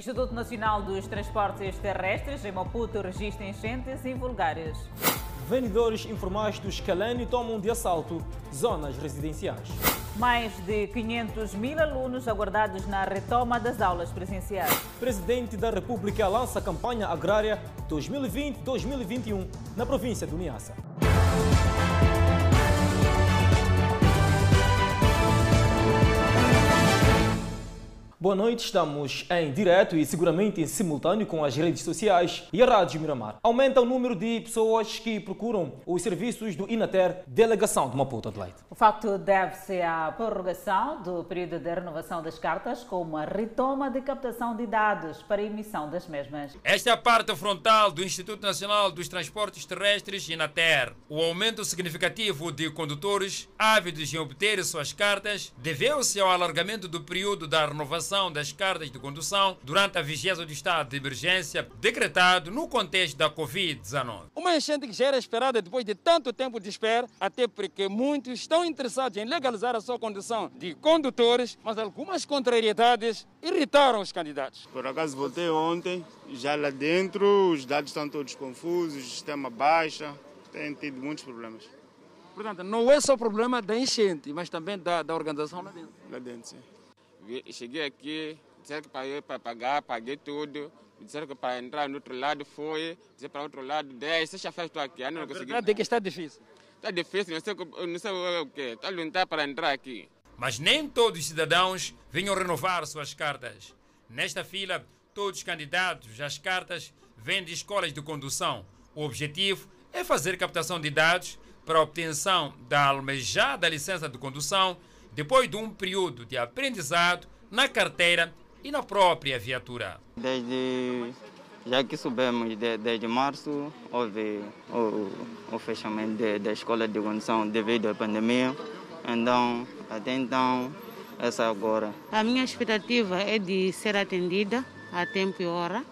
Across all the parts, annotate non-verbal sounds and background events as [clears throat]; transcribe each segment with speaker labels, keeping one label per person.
Speaker 1: Instituto Nacional dos Transportes Terrestres em Maputo registra enchentes e vulgares.
Speaker 2: Vendedores informais do Escalene tomam de assalto zonas residenciais.
Speaker 1: Mais de 500 mil alunos aguardados na retoma das aulas presenciais.
Speaker 2: Presidente da República lança a campanha agrária 2020-2021 na província do Niassa. Boa noite, estamos em direto e seguramente em simultâneo com as redes sociais e a Rádio Miramar. Aumenta o número de pessoas que procuram os serviços do Inater, delegação de Maputo Adelaide.
Speaker 1: O facto deve-se à prorrogação do período de renovação das cartas com uma retoma de captação de dados para a emissão das mesmas.
Speaker 3: Esta é a parte frontal do Instituto Nacional dos Transportes Terrestres, Inater. O aumento significativo de condutores ávidos em obter suas cartas deveu-se ao alargamento do período da renovação das cartas de condução durante a vigência do estado de emergência decretado no contexto da Covid-19.
Speaker 4: Uma enchente que já era esperada depois de tanto tempo de espera, até porque muitos estão interessados em legalizar a sua condição de condutores, mas algumas contrariedades irritaram os candidatos.
Speaker 5: Por acaso voltei ontem, já lá dentro os dados estão todos confusos, o sistema baixa, tem tido muitos problemas.
Speaker 4: Portanto, não é só problema da enchente, mas também da, da organização lá dentro.
Speaker 5: Lá dentro, sim.
Speaker 6: Cheguei aqui, disseram que paguei para pagar, paguei tudo. Disseram que para entrar no outro lado foi, disseram para o outro lado 10. Sexta-feira estou aqui, eu não consegui.
Speaker 4: verdade é que está difícil.
Speaker 6: Está difícil, não sei, não sei o que. Está a lutar para entrar aqui.
Speaker 3: Mas nem todos os cidadãos venham renovar suas cartas. Nesta fila, todos os candidatos às cartas vêm de escolas de condução. O objetivo é fazer captação de dados para a obtenção da almejada licença de condução depois de um período de aprendizado na carteira e na própria viatura.
Speaker 7: Desde já que soubemos, de, desde março houve o, o fechamento de, da escola de condução devido à pandemia. Então, até então, essa agora.
Speaker 8: A minha expectativa é de ser atendida a tempo e hora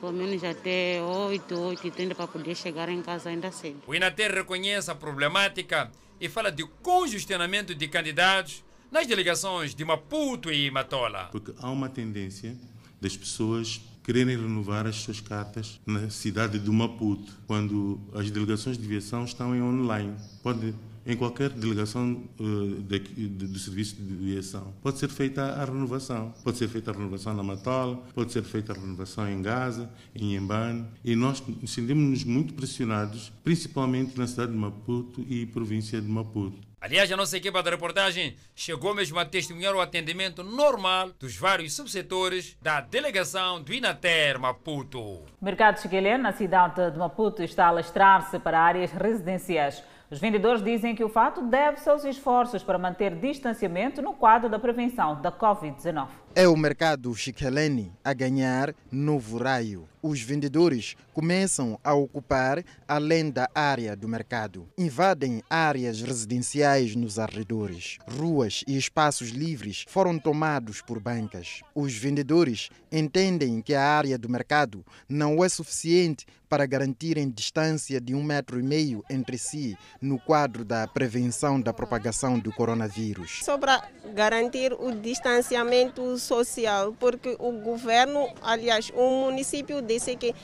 Speaker 8: pelo menos até 8, 8 e 30 para poder chegar em casa ainda cedo.
Speaker 3: O Inater reconhece a problemática e fala de congestionamento de candidatos nas delegações de Maputo e Matola.
Speaker 9: Porque há uma tendência das pessoas quererem renovar as suas cartas na cidade de Maputo, quando as delegações de viação estão em online. Pode em qualquer delegação uh, de, de, do serviço de viação. Pode ser feita a renovação. Pode ser feita a renovação na Matola, pode ser feita a renovação em Gaza, em Embane. E nós sentimos-nos muito pressionados, principalmente na cidade de Maputo e província de Maputo.
Speaker 3: Aliás, a nossa equipa da reportagem chegou mesmo a testemunhar o atendimento normal dos vários subsetores da delegação do Inater Maputo.
Speaker 1: O mercado chiquileno na cidade de Maputo está a alastrar-se para áreas residenciais. Os vendedores dizem que o fato deve-se aos esforços para manter distanciamento no quadro da prevenção da Covid-19.
Speaker 10: É o mercado chiquelene a ganhar novo raio. Os vendedores começam a ocupar além da área do mercado. Invadem áreas residenciais nos arredores. Ruas e espaços livres foram tomados por bancas. Os vendedores entendem que a área do mercado não é suficiente para garantirem distância de um metro e meio entre si no quadro da prevenção da propagação do coronavírus.
Speaker 11: Para garantir o distanciamento social, porque o governo, aliás, o município disse que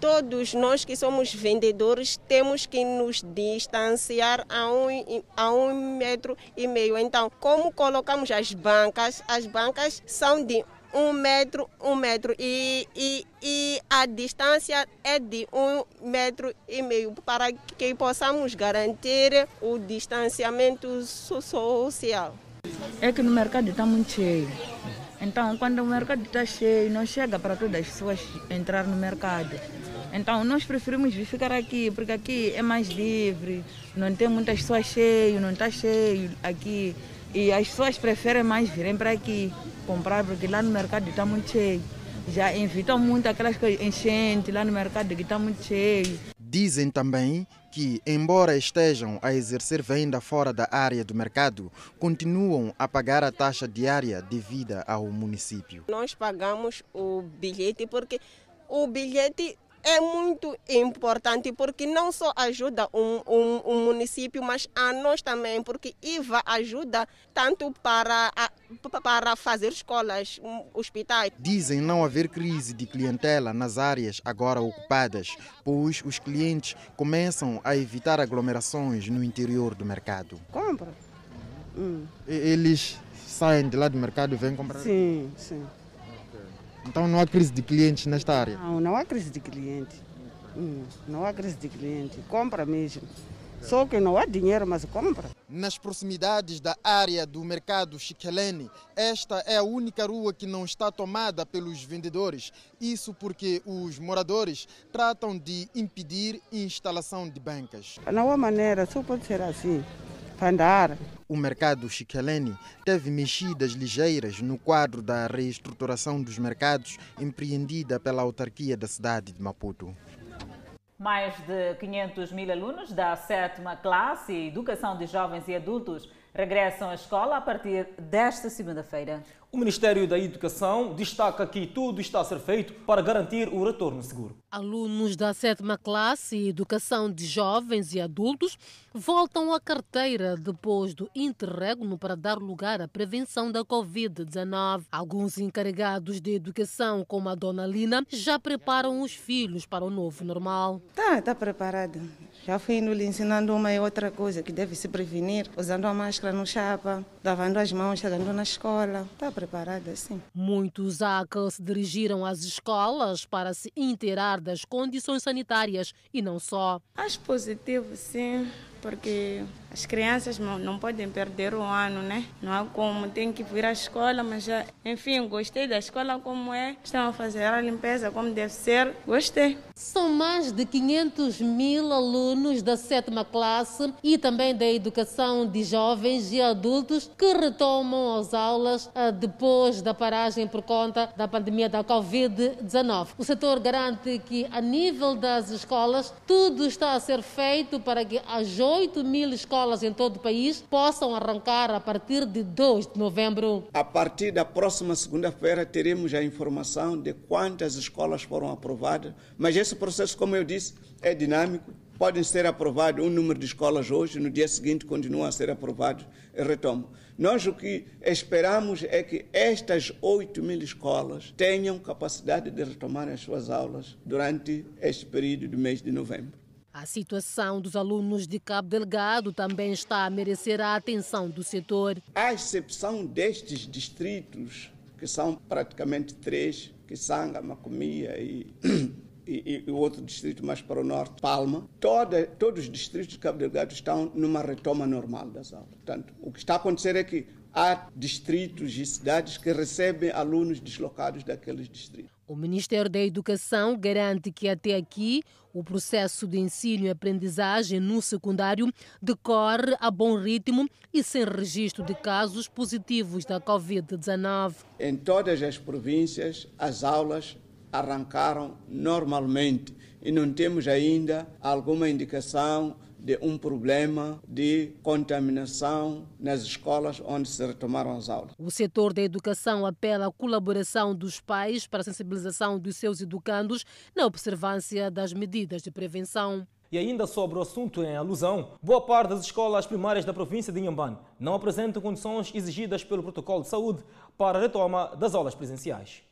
Speaker 11: todos nós que somos vendedores temos que nos distanciar a um, a um metro e meio. Então, como colocamos as bancas, as bancas são de um metro, um metro e, e, e a distância é de um metro e meio para que possamos garantir o distanciamento social.
Speaker 8: É que no mercado está muito cheio. Então, quando o mercado está cheio, não chega para todas as pessoas entrar no mercado. Então, nós preferimos ficar aqui, porque aqui é mais livre, não tem muitas pessoas cheias, não está cheio aqui. E as pessoas preferem mais virem para aqui comprar, porque lá no mercado está muito cheio. Já evitam muito aquelas coisas enchentes lá no mercado que está muito cheio.
Speaker 10: Dizem também que, embora estejam a exercer venda fora da área do mercado, continuam a pagar a taxa diária devida ao município.
Speaker 11: Nós pagamos o bilhete porque o bilhete é muito importante porque não só ajuda um, um, um município, mas a nós também, porque IVA ajuda tanto para, a, para fazer escolas, hospitais.
Speaker 10: Dizem não haver crise de clientela nas áreas agora ocupadas, pois os clientes começam a evitar aglomerações no interior do mercado.
Speaker 12: Compra. Hum.
Speaker 10: Eles saem de lá do mercado e vêm comprar?
Speaker 12: Sim, sim.
Speaker 10: Então não há crise de clientes nesta área?
Speaker 12: Não, não há crise de cliente. Hum, não há crise de cliente. Compra mesmo. Só que não há dinheiro, mas compra.
Speaker 10: Nas proximidades da área do mercado Chiquelene, esta é a única rua que não está tomada pelos vendedores. Isso porque os moradores tratam de impedir instalação de bancas.
Speaker 12: Não há maneira, só pode ser assim. Para andar.
Speaker 10: O mercado Chiquelene teve mexidas ligeiras no quadro da reestruturação dos mercados empreendida pela autarquia da cidade de Maputo.
Speaker 1: Mais de 500 mil alunos da sétima classe e Educação de Jovens e Adultos regressam à escola a partir desta segunda-feira.
Speaker 2: O Ministério da Educação destaca que tudo está a ser feito para garantir o retorno seguro.
Speaker 13: Alunos da sétima classe e educação de jovens e adultos voltam à carteira depois do interregno para dar lugar à prevenção da Covid-19. Alguns encarregados de educação, como a dona Lina, já preparam os filhos para o novo normal.
Speaker 14: Tá, tá preparado. Já fui indo lhe ensinando uma e outra coisa que deve se prevenir, usando a máscara no chapa, lavando as mãos, chegando na escola. Está preparada, sim.
Speaker 13: Muitos ACA se dirigiram às escolas para se inteirar das condições sanitárias e não só.
Speaker 14: Acho positivo, sim, porque as crianças não, podem perder o ano, né? Não há como, tem que vir à escola, mas já, enfim, gostei da escola como é. Estão a fazer a limpeza como deve ser, gostei.
Speaker 13: São mais de 500 mil alunos da sétima classe e também da educação de jovens e adultos que retomam as aulas ah, depois da paragem por conta da pandemia da Covid-19. O setor garante que, a nível das escolas, tudo está a ser feito para que as 8 mil escolas em todo o país possam arrancar a partir de 2 de novembro.
Speaker 15: A partir da próxima segunda-feira teremos a informação de quantas escolas foram aprovadas, mas esse processo, como eu disse, é dinâmico. Podem ser aprovados um número de escolas hoje, no dia seguinte continua a ser aprovado e. Nós o que esperamos é que estas 8 mil escolas tenham capacidade de retomar as suas aulas durante este período do mês de novembro.
Speaker 13: A situação dos alunos de Cabo Delgado também está a merecer a atenção do setor.
Speaker 15: À exceção destes distritos, que são praticamente três, que Sanga, Macomia e, [clears throat] e, e, outro distrito mais para o norte, Palma, toda, todos os distritos de Cabo Delgado estão numa retoma normal das aulas. Portanto, o que está a acontecer é que há distritos e cidades que recebem alunos deslocados daqueles distritos.
Speaker 13: O Ministério da Educação garante que até aqui o processo de ensino e aprendizagem no secundário decorre a bom ritmo e sem registro de casos positivos da Covid-19.
Speaker 15: Em todas as províncias, as aulas arrancaram normalmente e não temos ainda alguma indicação de um problema de contaminação nas escolas onde se retomaram as aulas.
Speaker 13: O setor da educação apela à colaboração dos pais para a sensibilização dos seus educandos na observância das medidas de prevenção.
Speaker 2: E ainda sobre o assunto em alusão, boa parte das escolas primárias da província de Inhambane não apresentam condições exigidas pelo protocolo de saúde para a retoma das aulas presenciais.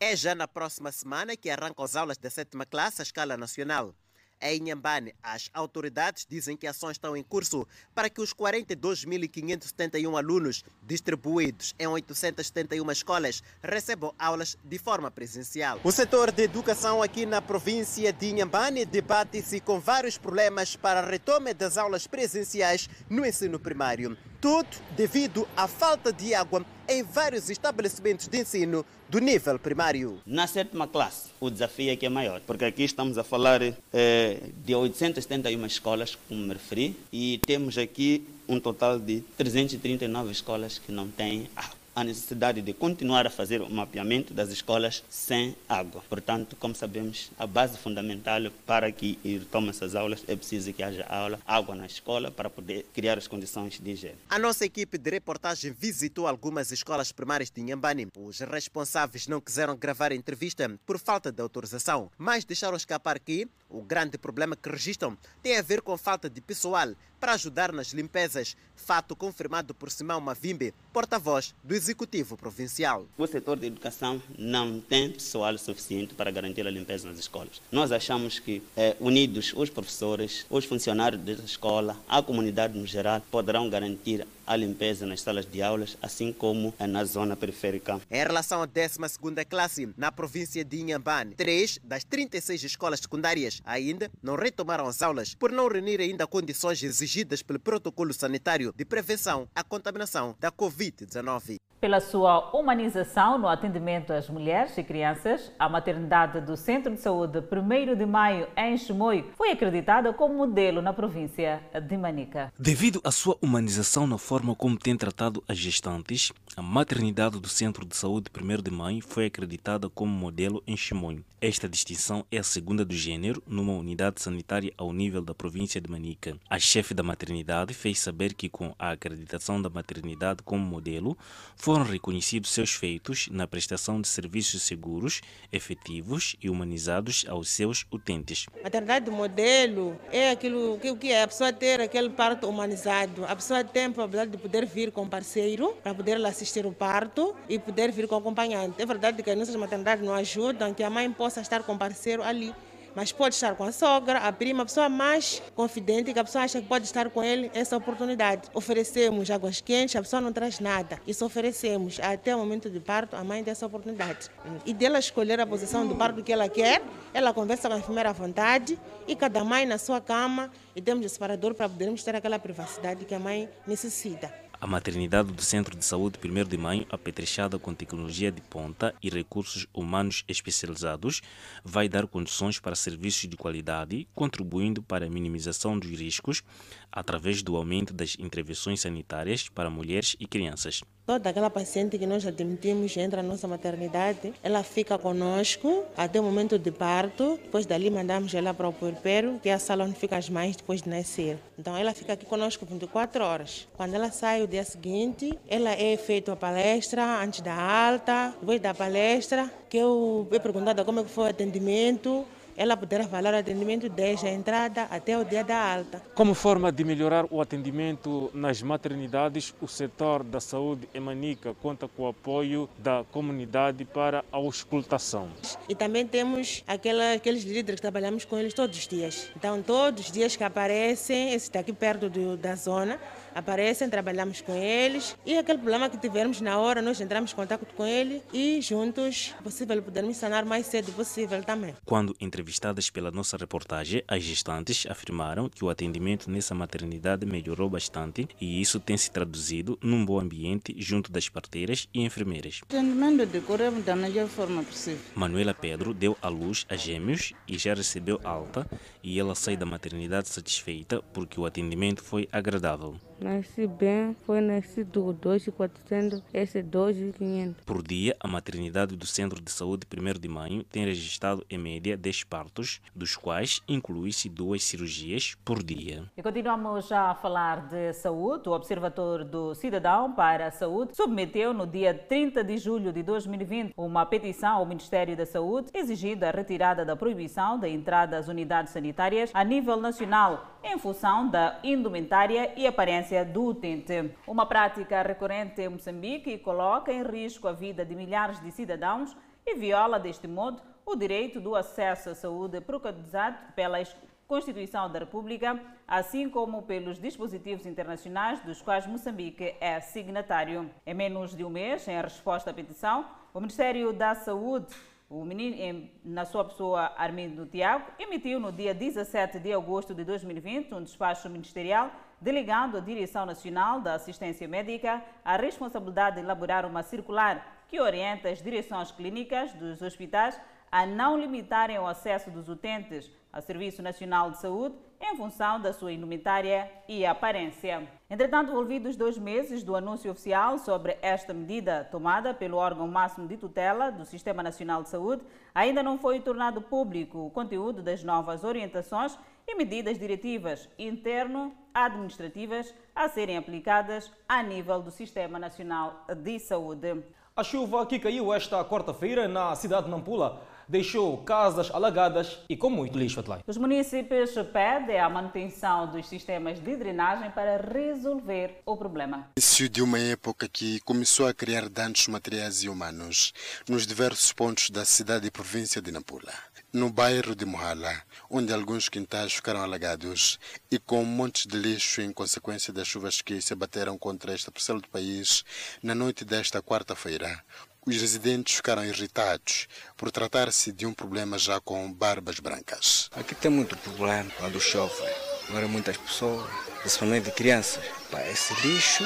Speaker 16: É já na próxima semana que arrancam as aulas da sétima classe à escala nacional. Em Inhambane, as autoridades dizem que ações estão em curso para que os 42.571 alunos distribuídos em 871 escolas recebam aulas de forma presencial. O setor de educação aqui na província de Inhambane debate-se com vários problemas para a retoma das aulas presenciais no ensino primário. Tudo devido à falta de água em vários estabelecimentos de ensino do nível primário.
Speaker 17: Na sétima classe, o desafio é que é maior, porque aqui estamos a falar é, de 871 escolas, como me referi, e temos aqui um total de 339 escolas que não têm água. A necessidade de continuar a fazer o mapeamento das escolas sem água. Portanto, como sabemos, a base fundamental para que retome essas aulas é preciso que haja aula, água na escola para poder criar as condições de higiene.
Speaker 16: A nossa equipe de reportagem visitou algumas escolas primárias de Inhambane. Os responsáveis não quiseram gravar a entrevista por falta de autorização, mas deixaram escapar que o grande problema que registram tem a ver com falta de pessoal para ajudar nas limpezas, fato confirmado por Simão Mavimbe, porta-voz do Executivo Provincial.
Speaker 17: O setor de educação não tem pessoal suficiente para garantir a limpeza nas escolas. Nós achamos que, eh, unidos os professores, os funcionários da escola, a comunidade no geral, poderão garantir a limpeza nas salas de aulas, assim como na zona periférica.
Speaker 16: Em relação à 12ª classe, na província de Inhambane, três das 36 escolas secundárias ainda não retomaram as aulas por não reunir ainda condições exigidas pelo protocolo sanitário de prevenção à contaminação da Covid-19.
Speaker 1: Pela sua humanização no atendimento às mulheres e crianças, a maternidade do Centro de Saúde 1 de Maio, em Chimoio, foi acreditada como modelo na província de Manica.
Speaker 18: Devido à sua humanização na forma como tem tratado as gestantes, a maternidade do Centro de Saúde 1 de Maio foi acreditada como modelo em Chimoio. Esta distinção é a segunda do gênero numa unidade sanitária ao nível da província de Manica. A chefe da maternidade fez saber que com a acreditação da maternidade como modelo, foram reconhecidos seus feitos na prestação de serviços seguros, efetivos e humanizados aos seus utentes.
Speaker 19: Maternidade modelo é aquilo que, é a pessoa ter aquele parto humanizado. A pessoa tem a probabilidade de poder vir com parceiro para poder assistir o parto e poder vir com acompanhante. É verdade que as nossas maternidades não ajudam que a mãe possa estar com parceiro ali mas pode estar com a sogra, a prima, a pessoa mais confidente que a pessoa acha que pode estar com ele, essa oportunidade. Oferecemos águas quentes, a pessoa não traz nada. Isso oferecemos até o momento de parto, a mãe tem essa oportunidade. E dela escolher a posição do parto que ela quer, ela conversa com a enfermeira à vontade e cada mãe na sua cama e temos o separador para podermos ter aquela privacidade que a mãe necessita.
Speaker 18: A maternidade do Centro de Saúde 1 de Maio, apetrechada com tecnologia de ponta e recursos humanos especializados, vai dar condições para serviços de qualidade, contribuindo para a minimização dos riscos através do aumento das intervenções sanitárias para mulheres e crianças.
Speaker 19: Toda aquela paciente que nós admitimos entra na nossa maternidade, ela fica conosco até o momento de parto, depois dali mandamos ela para o puerpério, que é a sala onde ficam as mães depois de nascer. Então ela fica aqui conosco 24 horas. Quando ela sai o dia seguinte, ela é feita a palestra antes da alta, depois da palestra, que eu é perguntada como é foi o atendimento, ela poderá falar o atendimento desde a entrada até o dia da alta.
Speaker 20: Como forma de melhorar o atendimento nas maternidades, o setor da saúde em Manica conta com o apoio da comunidade para a auscultação.
Speaker 19: E também temos aquela, aqueles líderes que trabalhamos com eles todos os dias. Então, todos os dias que aparecem, esse está aqui perto do, da zona, aparecem, trabalhamos com eles e aquele problema que tivermos na hora, nós entramos em contato com ele e juntos, possível, podermos sanar mais cedo possível também.
Speaker 18: Quando entrevistadas pela nossa reportagem, as gestantes afirmaram que o atendimento nessa maternidade melhorou bastante e isso tem se traduzido num bom ambiente junto das parteiras e enfermeiras.
Speaker 12: O atendimento decorreu da melhor forma possível.
Speaker 18: Manuela Pedro deu à luz a gêmeos e já recebeu alta e ela sai da maternidade satisfeita porque o atendimento foi agradável.
Speaker 21: Nasci bem, foi nascido 2,400, esse 2,500.
Speaker 18: Por dia, a maternidade do Centro de Saúde 1 de Maio tem registrado em média 10 partos, dos quais inclui-se duas cirurgias por dia.
Speaker 1: E continuamos a falar de saúde. O Observatório do Cidadão para a Saúde submeteu no dia 30 de julho de 2020 uma petição ao Ministério da Saúde exigindo a retirada da proibição da entrada às unidades sanitárias a nível nacional em função da indumentária e aparência do utente. Uma prática recorrente em Moçambique coloca em risco a vida de milhares de cidadãos e viola, deste modo, o direito do acesso à saúde preconizado pela Constituição da República, assim como pelos dispositivos internacionais dos quais Moçambique é signatário. Em menos de um mês, em resposta à petição, o Ministério da Saúde o menino, na sua pessoa, Armindo Tiago, emitiu no dia 17 de agosto de 2020 um despacho ministerial delegando à Direção Nacional da Assistência Médica a responsabilidade de elaborar uma circular que orienta as direções clínicas dos hospitais a não limitarem o acesso dos utentes ao Serviço Nacional de Saúde em função da sua indumentária e aparência. Entretanto, envolvidos dois meses do anúncio oficial sobre esta medida tomada pelo órgão máximo de tutela do Sistema Nacional de Saúde, ainda não foi tornado público o conteúdo das novas orientações e medidas diretivas interno-administrativas a serem aplicadas a nível do Sistema Nacional de Saúde.
Speaker 2: A chuva que caiu esta quarta-feira na cidade de Nampula deixou casas alagadas e com muito lixo, Atlai.
Speaker 1: Os municípios pedem a manutenção dos sistemas de drenagem para resolver o problema.
Speaker 22: Início de uma época que começou a criar danos materiais e humanos nos diversos pontos da cidade e província de Nampula. No bairro de Mohala, onde alguns quintais ficaram alagados e com montes de lixo em consequência das chuvas que se abateram contra esta parcela do país na noite desta quarta-feira, os residentes ficaram irritados por tratar-se de um problema já com barbas brancas.
Speaker 23: Aqui tem muito problema quando chove. Agora muitas pessoas, principalmente crianças, para esse lixo,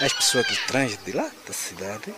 Speaker 23: as pessoas que trazem de lá, da cidade,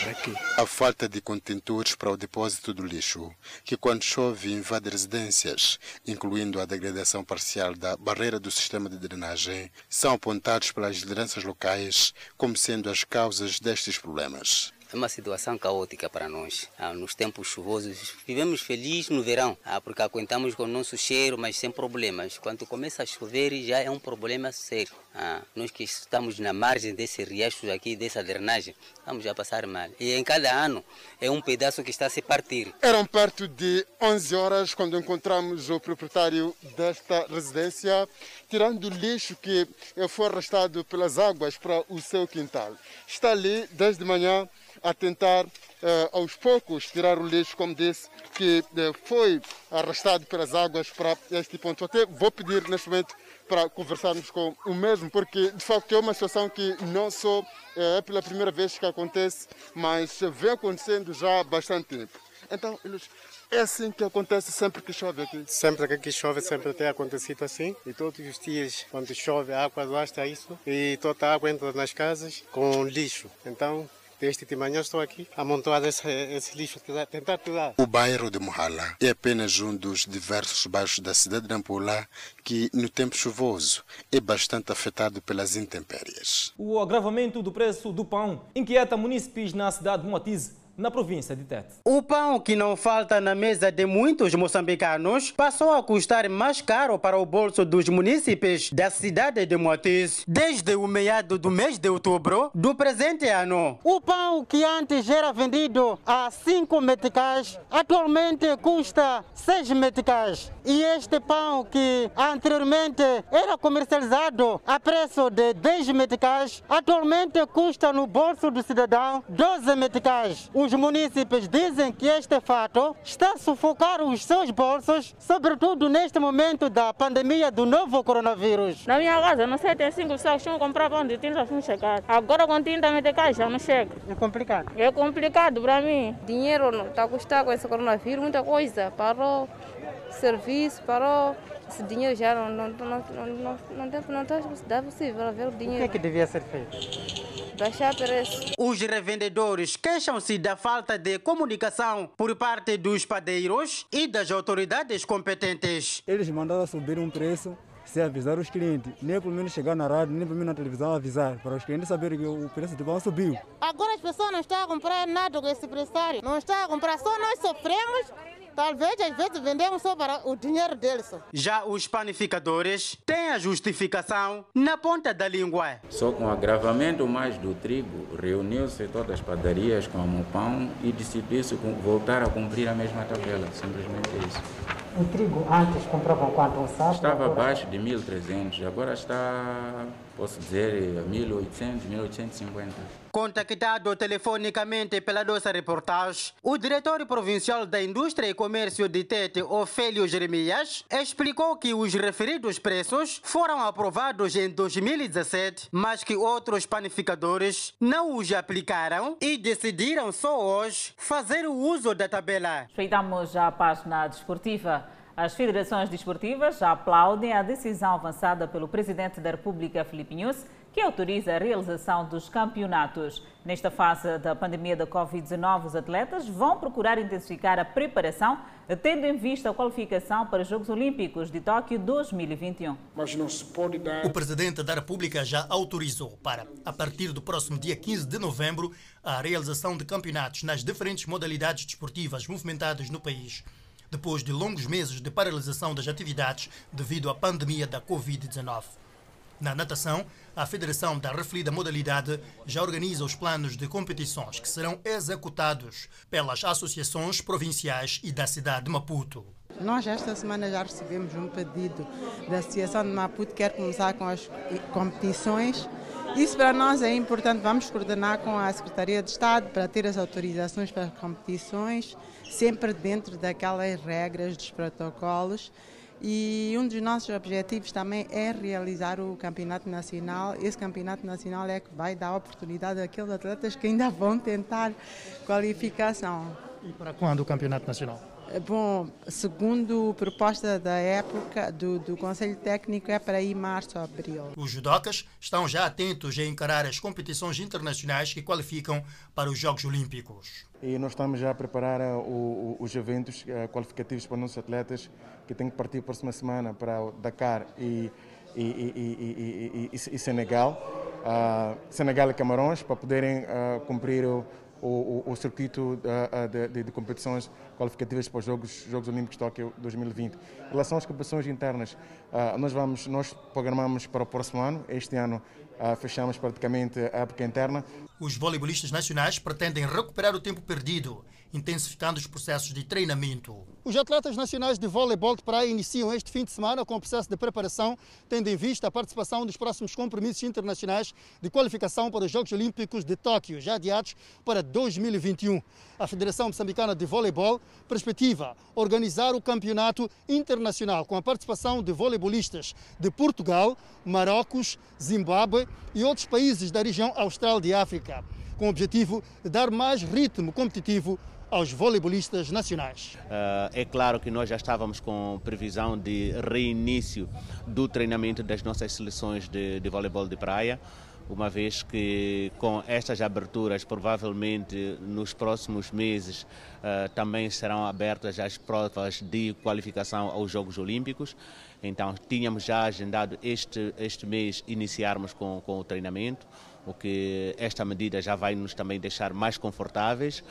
Speaker 23: para aqui.
Speaker 22: A falta de contentores para o depósito do lixo, que quando chove invade residências, incluindo a degradação parcial da barreira do sistema de drenagem, são apontados pelas lideranças locais como sendo as causas destes problemas.
Speaker 24: É uma situação caótica para nós. Ah, nos tempos chuvosos, vivemos felizes no verão, ah, porque aguentamos com o nosso cheiro, mas sem problemas. Quando começa a chover, já é um problema sério. Ah, nós que estamos na margem desse riacho aqui, dessa drenagem, vamos a passar mal. E em cada ano é um pedaço que está a se partir.
Speaker 22: Eram perto de 11 horas quando encontramos o proprietário desta residência tirando o lixo que foi arrastado pelas águas para o seu quintal. Está ali desde manhã a tentar Uh, aos poucos tirar o lixo, como disse, que uh, foi arrastado pelas águas para este ponto. Até vou pedir neste momento para conversarmos com o mesmo, porque de facto é uma situação que não só uh, é pela primeira vez que acontece, mas vem acontecendo já há bastante tempo. Então, eles é assim que acontece sempre que chove aqui?
Speaker 25: Sempre que chove, sempre tem acontecido assim. E todos os dias, quando chove, a água basta isso. E toda a água entra nas casas com lixo. Então, Desde de manhã estou aqui a montar esse, esse lixo, tentar tirar.
Speaker 22: O bairro de Mohala é apenas um dos diversos bairros da cidade de Nampula que, no tempo chuvoso, é bastante afetado pelas intempéries.
Speaker 2: O agravamento do preço do pão inquieta munícipes na cidade de Moatize na província de Tete.
Speaker 26: O pão que não falta na mesa de muitos moçambicanos passou a custar mais caro para o bolso dos munícipes da cidade de Moatiz desde o meado do mês de outubro do presente ano. O pão que antes era vendido a 5 meticais atualmente custa 6 meticais. E este pão que anteriormente era comercializado a preço de 10 meticais atualmente custa no bolso do cidadão 12 meticais. Os munícipes dizem que este fato está a sufocar os seus bolsos, sobretudo neste momento da pandemia do novo coronavírus.
Speaker 21: Na minha casa, não sei, tem cinco pessoas que estão comprar pão de tinta sem chegar. Agora com tinta de caixa não chega.
Speaker 26: É complicado?
Speaker 21: É complicado para mim.
Speaker 14: Dinheiro não está a custar com esse coronavírus, muita coisa. Parou serviço, parou esse dinheiro já não, não, não, não, não, não, não está possível ver o dinheiro.
Speaker 26: O que, é que devia ser feito?
Speaker 14: baixar preço.
Speaker 26: Os revendedores queixam-se da falta de comunicação por parte dos padeiros e das autoridades competentes.
Speaker 27: Eles mandaram subir um preço sem avisar os clientes, nem pelo menos chegar na rádio, nem pelo menos na televisão avisar, para os clientes saberem que o preço de pão subiu.
Speaker 28: Agora as pessoas não estão a comprar nada com esse pressário, não estão a comprar, só nós sofremos Talvez às vezes vendemos só para o dinheiro deles.
Speaker 26: Já os panificadores têm a justificação na ponta da língua.
Speaker 29: Só com o agravamento mais do trigo, reuniu-se todas as padarias com o pão e decidiu-se voltar a cumprir a mesma tabela. Simplesmente isso.
Speaker 26: O trigo antes compravam quanto um saco?
Speaker 29: Estava abaixo de 1.300, agora está, posso dizer, 1.800, 1.850.
Speaker 26: Contactado telefonicamente pela nossa reportagem, o diretor provincial da Indústria e Comércio de Tete, Ofélio Jeremias, explicou que os referidos preços foram aprovados em 2017, mas que outros panificadores não os aplicaram e decidiram só hoje fazer o uso da tabela.
Speaker 1: Respeitamos a página desportiva. As federações desportivas aplaudem a decisão avançada pelo presidente da República, Filipe Nunes, que autoriza a realização dos campeonatos. Nesta fase da pandemia da Covid-19, os atletas vão procurar intensificar a preparação, tendo em vista a qualificação para os Jogos Olímpicos de Tóquio 2021.
Speaker 30: Mas não se pode dar.
Speaker 31: O presidente da República já autorizou para, a partir do próximo dia 15 de novembro, a realização de campeonatos nas diferentes modalidades desportivas movimentadas no país depois de longos meses de paralisação das atividades devido à pandemia da Covid-19. Na natação, a Federação da referida modalidade já organiza os planos de competições que serão executados pelas associações provinciais e da cidade de Maputo.
Speaker 32: Nós esta semana já recebemos um pedido da Associação de Maputo que quer começar com as competições. Isso para nós é importante. Vamos coordenar com a Secretaria de Estado para ter as autorizações para as competições, sempre dentro daquelas regras dos protocolos e um dos nossos objetivos também é realizar o campeonato nacional. Esse campeonato nacional é que vai dar oportunidade àqueles atletas que ainda vão tentar qualificação.
Speaker 5: E para quando o campeonato nacional?
Speaker 32: Bom, segundo proposta da época do, do Conselho Técnico, é para ir março ou abril.
Speaker 31: Os judocas estão já atentos a encarar as competições internacionais que qualificam para os Jogos Olímpicos.
Speaker 5: E nós estamos já a preparar uh, o, os eventos uh, qualificativos para os nossos atletas que têm que partir a próxima semana para Dakar e, e, e, e Senegal. Uh, Senegal e Camarões para poderem uh, cumprir o, o, o, circuito de, de, de, competições qualificativas para os Jogos, Jogos Olímpicos de Tóquio 2020. Em relação às competições internas, nós, vamos, nós programamos para o próximo ano. Este ano fechamos praticamente a época interna.
Speaker 31: Os voleibolistas nacionais pretendem recuperar o tempo perdido intensificando os processos de treinamento.
Speaker 33: Os atletas nacionais de voleibol de praia iniciam este fim de semana com o processo de preparação, tendo em vista a participação dos próximos compromissos internacionais de qualificação para os Jogos Olímpicos de Tóquio, já adiados para 2021. A Federação Moçambicana de Voleibol perspectiva organizar o campeonato internacional com a participação de voleibolistas de Portugal, Marrocos, Zimbábue e outros países da região austral de África, com o objetivo de dar mais ritmo competitivo aos voleibolistas nacionais.
Speaker 34: Uh, é claro que nós já estávamos com previsão de reinício do treinamento das nossas seleções de, de voleibol de praia, uma vez que com estas aberturas, provavelmente nos próximos meses, uh, também serão abertas as provas de qualificação aos Jogos Olímpicos. Então, tínhamos já agendado este, este mês iniciarmos com, com o treinamento, o que esta medida já vai nos também deixar mais confortáveis.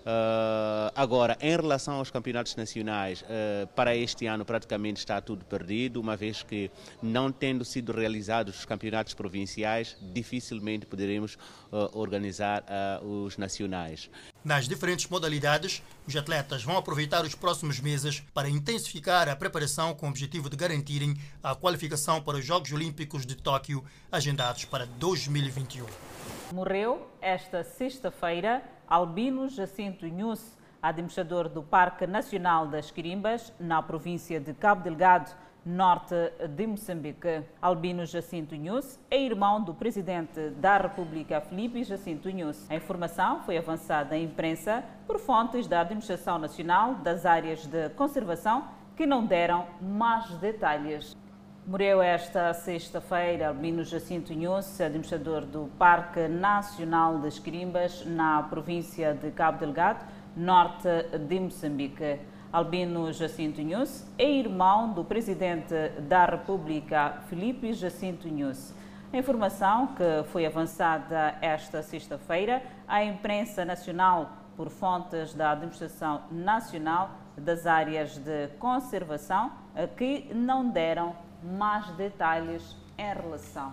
Speaker 34: Uh, agora, em relação aos campeonatos nacionais, uh, para este ano praticamente está tudo perdido, uma vez que não tendo sido realizados os campeonatos provinciais, dificilmente poderemos uh, organizar os nacionais.
Speaker 31: Nas diferentes modalidades, os atletas vão aproveitar os próximos meses para intensificar a preparação com o objetivo de garantirem a qualificação para os Jogos Olímpicos de Tóquio, agendados para 2021.
Speaker 1: Morreu esta sexta-feira Albino Jacinto Inhus, administrador do Parque Nacional das Quirimbas, na província de Cabo Delgado, norte de Moçambique. Albino Jacinto Inhus é irmão do presidente da República, Felipe Jacinto Inhus. A informação foi avançada à imprensa por fontes da Administração Nacional das áreas de conservação que não deram mais detalhes. Morreu esta sexta-feira Albino Jacinto Inhosse, administrador do Parque Nacional das Quimbas, na província de Cabo Delgado, norte de Moçambique. Albino Jacinto Inhosse é irmão do presidente da República, Felipe Jacinto Inhosse. A informação que foi avançada esta sexta-feira à imprensa nacional por fontes da Administração Nacional das Áreas de Conservação que não deram mais detalhes em relação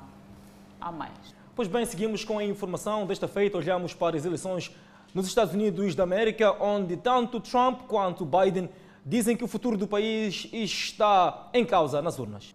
Speaker 1: a mais.
Speaker 2: Pois bem, seguimos com a informação. Desta feita, olhamos para as eleições nos Estados Unidos da América, onde tanto Trump quanto Biden dizem que o futuro do país está em causa nas urnas.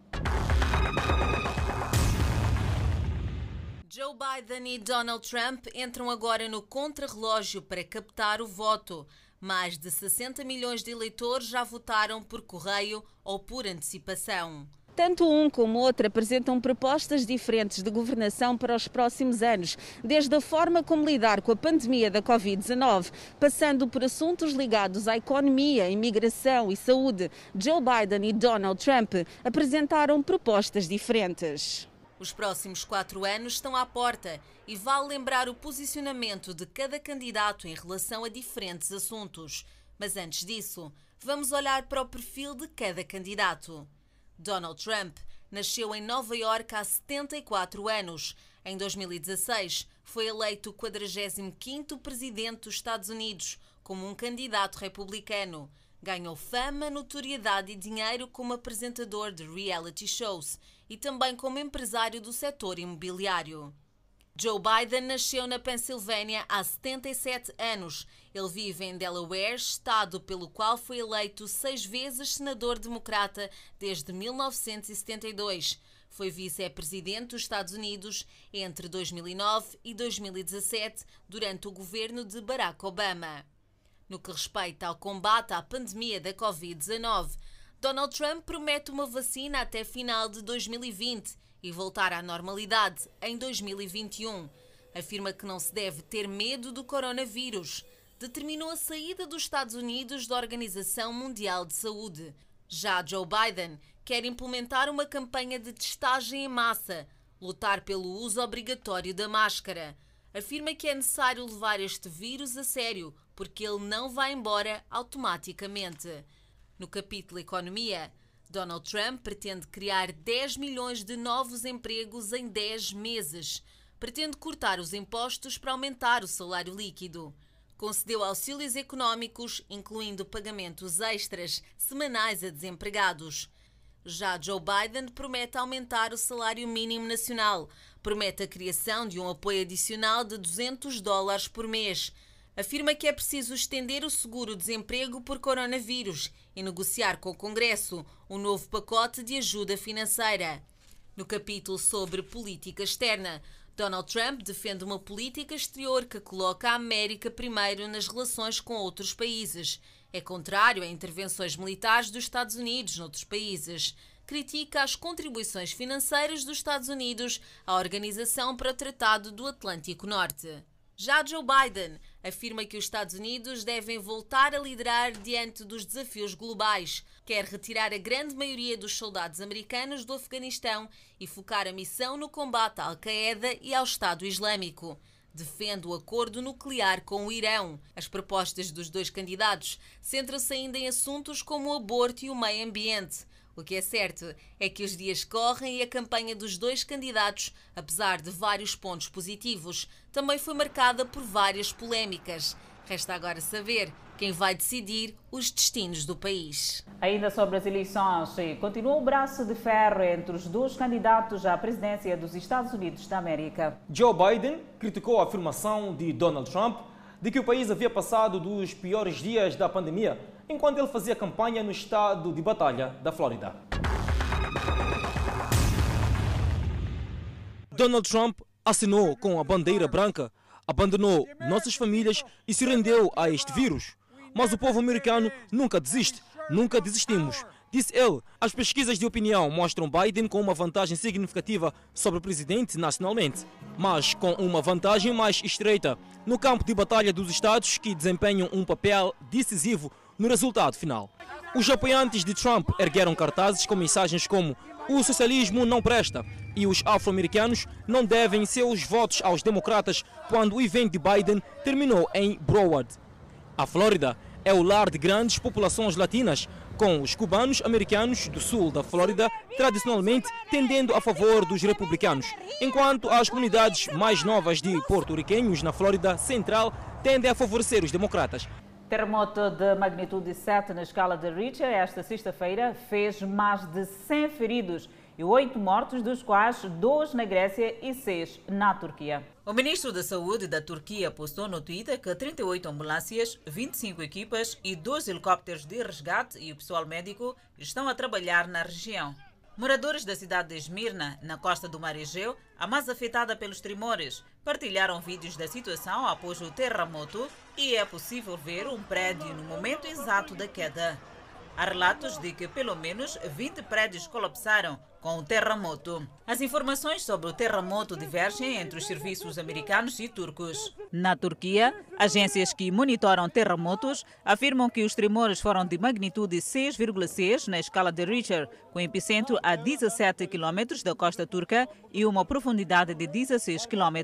Speaker 35: Joe Biden e Donald Trump entram agora no contrarrelógio para captar o voto. Mais de 60 milhões de eleitores já votaram por correio ou por antecipação.
Speaker 36: Tanto um como outro apresentam propostas diferentes de governação para os próximos anos, desde a forma como lidar com a pandemia da Covid-19, passando por assuntos ligados à economia, imigração e saúde. Joe Biden e Donald Trump apresentaram propostas diferentes.
Speaker 35: Os próximos quatro anos estão à porta e vale lembrar o posicionamento de cada candidato em relação a diferentes assuntos. Mas antes disso, vamos olhar para o perfil de cada candidato. Donald Trump nasceu em Nova York há 74 anos. Em 2016, foi eleito o 45º presidente dos Estados Unidos como um candidato republicano. Ganhou fama, notoriedade e dinheiro como apresentador de reality shows e também como empresário do setor imobiliário. Joe Biden nasceu na Pensilvânia há 77 anos. Ele vive em Delaware, estado pelo qual foi eleito seis vezes senador democrata desde 1972. Foi vice-presidente dos Estados Unidos entre 2009 e 2017, durante o governo de Barack Obama. No que respeita ao combate à pandemia da Covid-19, Donald Trump promete uma vacina até final de 2020 e voltar à normalidade em 2021. Afirma que não se deve ter medo do coronavírus. Determinou a saída dos Estados Unidos da Organização Mundial de Saúde. Já Joe Biden quer implementar uma campanha de testagem em massa, lutar pelo uso obrigatório da máscara. Afirma que é necessário levar este vírus a sério, porque ele não vai embora automaticamente. No capítulo Economia, Donald Trump pretende criar 10 milhões de novos empregos em 10 meses. Pretende cortar os impostos para aumentar o salário líquido. Concedeu auxílios económicos, incluindo pagamentos extras semanais a desempregados. Já Joe Biden promete aumentar o salário mínimo nacional, promete a criação de um apoio adicional de 200 dólares por mês afirma que é preciso estender o seguro-desemprego por coronavírus e negociar com o Congresso um novo pacote de ajuda financeira. No capítulo sobre política externa, Donald Trump defende uma política exterior que coloca a América primeiro nas relações com outros países. É contrário a intervenções militares dos Estados Unidos noutros países. Critica as contribuições financeiras dos Estados Unidos à Organização para o Tratado do Atlântico Norte. Já Joe Biden afirma que os Estados Unidos devem voltar a liderar diante dos desafios globais. Quer retirar a grande maioria dos soldados americanos do Afeganistão e focar a missão no combate à Al-Qaeda e ao Estado Islâmico. Defende o acordo nuclear com o Irão. As propostas dos dois candidatos centram-se ainda em assuntos como o aborto e o meio ambiente. O que é certo é que os dias correm e a campanha dos dois candidatos, apesar de vários pontos positivos, também foi marcada por várias polémicas. Resta agora saber quem vai decidir os destinos do país.
Speaker 1: Ainda sobre as eleições, continua o braço de ferro entre os dois candidatos à presidência dos Estados Unidos da América.
Speaker 2: Joe Biden criticou a afirmação de Donald Trump de que o país havia passado dos piores dias da pandemia enquanto ele fazia campanha no estado de batalha da Flórida. Donald Trump assinou com a bandeira branca, abandonou nossas famílias e se rendeu a este vírus. Mas o povo americano nunca desiste, nunca desistimos. Disse ele, as pesquisas de opinião mostram Biden com uma vantagem significativa sobre o presidente nacionalmente, mas com uma vantagem mais estreita no campo de batalha dos estados que desempenham um papel decisivo no resultado final. Os apoiantes de Trump ergueram cartazes com mensagens como o socialismo não presta e os afro-americanos não devem seus votos aos democratas quando o evento de Biden terminou em Broward. A Flórida é o lar de grandes populações latinas, com os cubanos americanos do sul da Flórida tradicionalmente tendendo a favor dos republicanos, enquanto as comunidades mais novas de porto-riquenhos na Flórida Central tendem a favorecer os democratas.
Speaker 1: Terremoto de magnitude 7 na escala de Richter esta sexta-feira fez mais de 100 feridos e 8 mortos, dos quais 2 na Grécia e 6 na Turquia. O ministro da Saúde da Turquia postou no Twitter que 38 ambulâncias, 25 equipas e 2 helicópteros de resgate e o pessoal médico estão a trabalhar na região. Moradores da cidade de Esmirna, na costa do Mar Egeu, a mais afetada pelos tremores, partilharam vídeos da situação após o terremoto e é possível ver um prédio no momento exato da queda. Há relatos de que pelo menos 20 prédios colapsaram, com o terremoto. As informações sobre o terremoto divergem entre os serviços americanos e turcos. Na Turquia, agências que monitoram terremotos afirmam que os tremores foram de magnitude 6,6 na escala de Richter, com epicentro a 17 km da costa turca e uma profundidade de 16 km.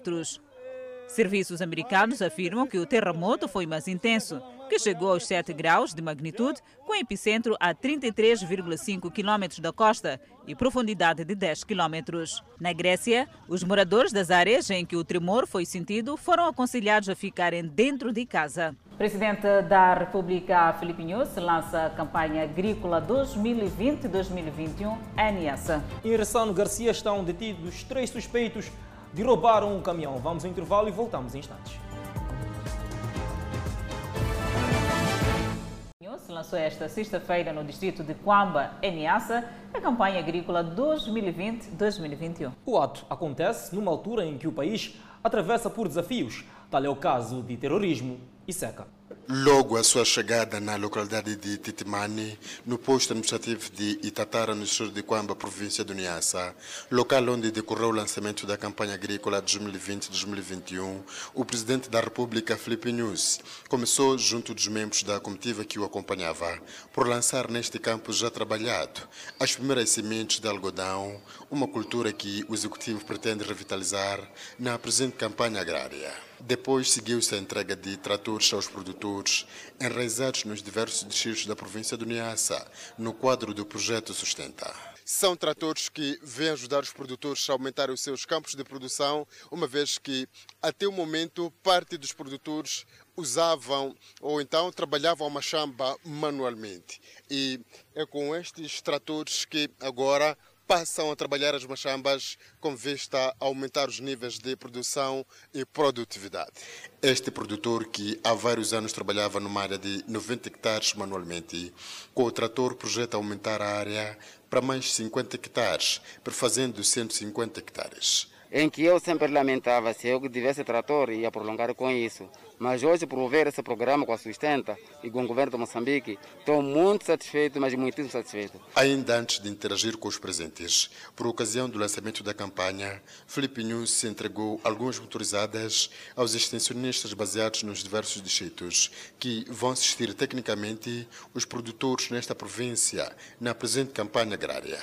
Speaker 1: Serviços americanos afirmam que o terremoto foi mais intenso, que chegou aos 7 graus de magnitude, com epicentro a 33,5 km da costa e profundidade de 10 km. Na Grécia, os moradores das áreas em que o tremor foi sentido foram aconselhados a ficarem dentro de casa. O presidente da República, Filipe Nunes, lança a campanha agrícola 2020-2021 NS.
Speaker 2: Em Ressano Garcia estão detidos três suspeitos de roubar um caminhão. Vamos ao intervalo e voltamos em instantes.
Speaker 1: Se lançou esta sexta-feira no distrito de Quamba, em Niassa, a campanha agrícola 2020-2021.
Speaker 2: O ato acontece numa altura em que o país atravessa por desafios, tal é o caso de terrorismo e seca.
Speaker 22: Logo a sua chegada na localidade de Titimani, no posto administrativo de Itatara, no sul de Quamba, província do Niassa, local onde decorreu o lançamento da campanha agrícola 2020-2021, o presidente da República, Felipe Nunes, começou, junto dos membros da comitiva que o acompanhava, por lançar neste campo já trabalhado as primeiras sementes de algodão, uma cultura que o executivo pretende revitalizar na presente campanha agrária. Depois seguiu-se a entrega de tratores aos produtores enraizados nos diversos distritos da província do Niassa, no quadro do projeto Sustenta. São tratores que vêm ajudar os produtores a aumentar os seus campos de produção, uma vez que, até o momento, parte dos produtores usavam ou então trabalhavam a machamba manualmente. E é com estes tratores que agora passam a trabalhar as machambas com vista a aumentar os níveis de produção e produtividade. Este produtor, que há vários anos trabalhava numa área de 90 hectares manualmente, com o trator projeta aumentar a área para mais 50 hectares, prefazendo 150 hectares
Speaker 23: em que eu sempre lamentava se eu tivesse trator ia prolongar com isso. Mas hoje, por ver esse programa com a Sustenta e com o governo de Moçambique, estou muito satisfeito, mas muitíssimo satisfeito.
Speaker 22: Ainda antes de interagir com os presentes, por ocasião do lançamento da campanha, Felipe News se entregou algumas motorizadas aos extensionistas baseados nos diversos distritos, que vão assistir tecnicamente os produtores nesta província na presente campanha agrária.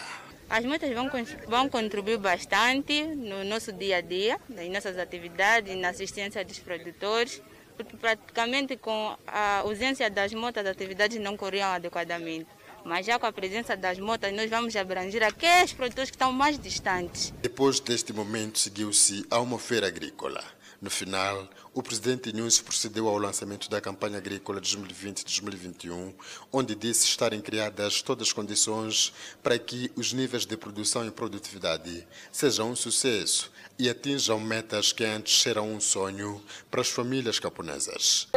Speaker 14: As motas vão, vão contribuir bastante no nosso dia a dia, nas nossas atividades, na assistência dos produtores, porque praticamente com a ausência das motas as atividades não corriam adequadamente. Mas já com a presença das motas, nós vamos abranger aqueles produtores que estão mais distantes.
Speaker 22: Depois deste momento, seguiu-se a uma feira agrícola. No final, o presidente Nunes procedeu ao lançamento da campanha agrícola 2020-2021, onde disse estarem criadas todas as condições para que os níveis de produção e produtividade sejam um sucesso e atinjam metas que antes eram um sonho para as famílias camponesas.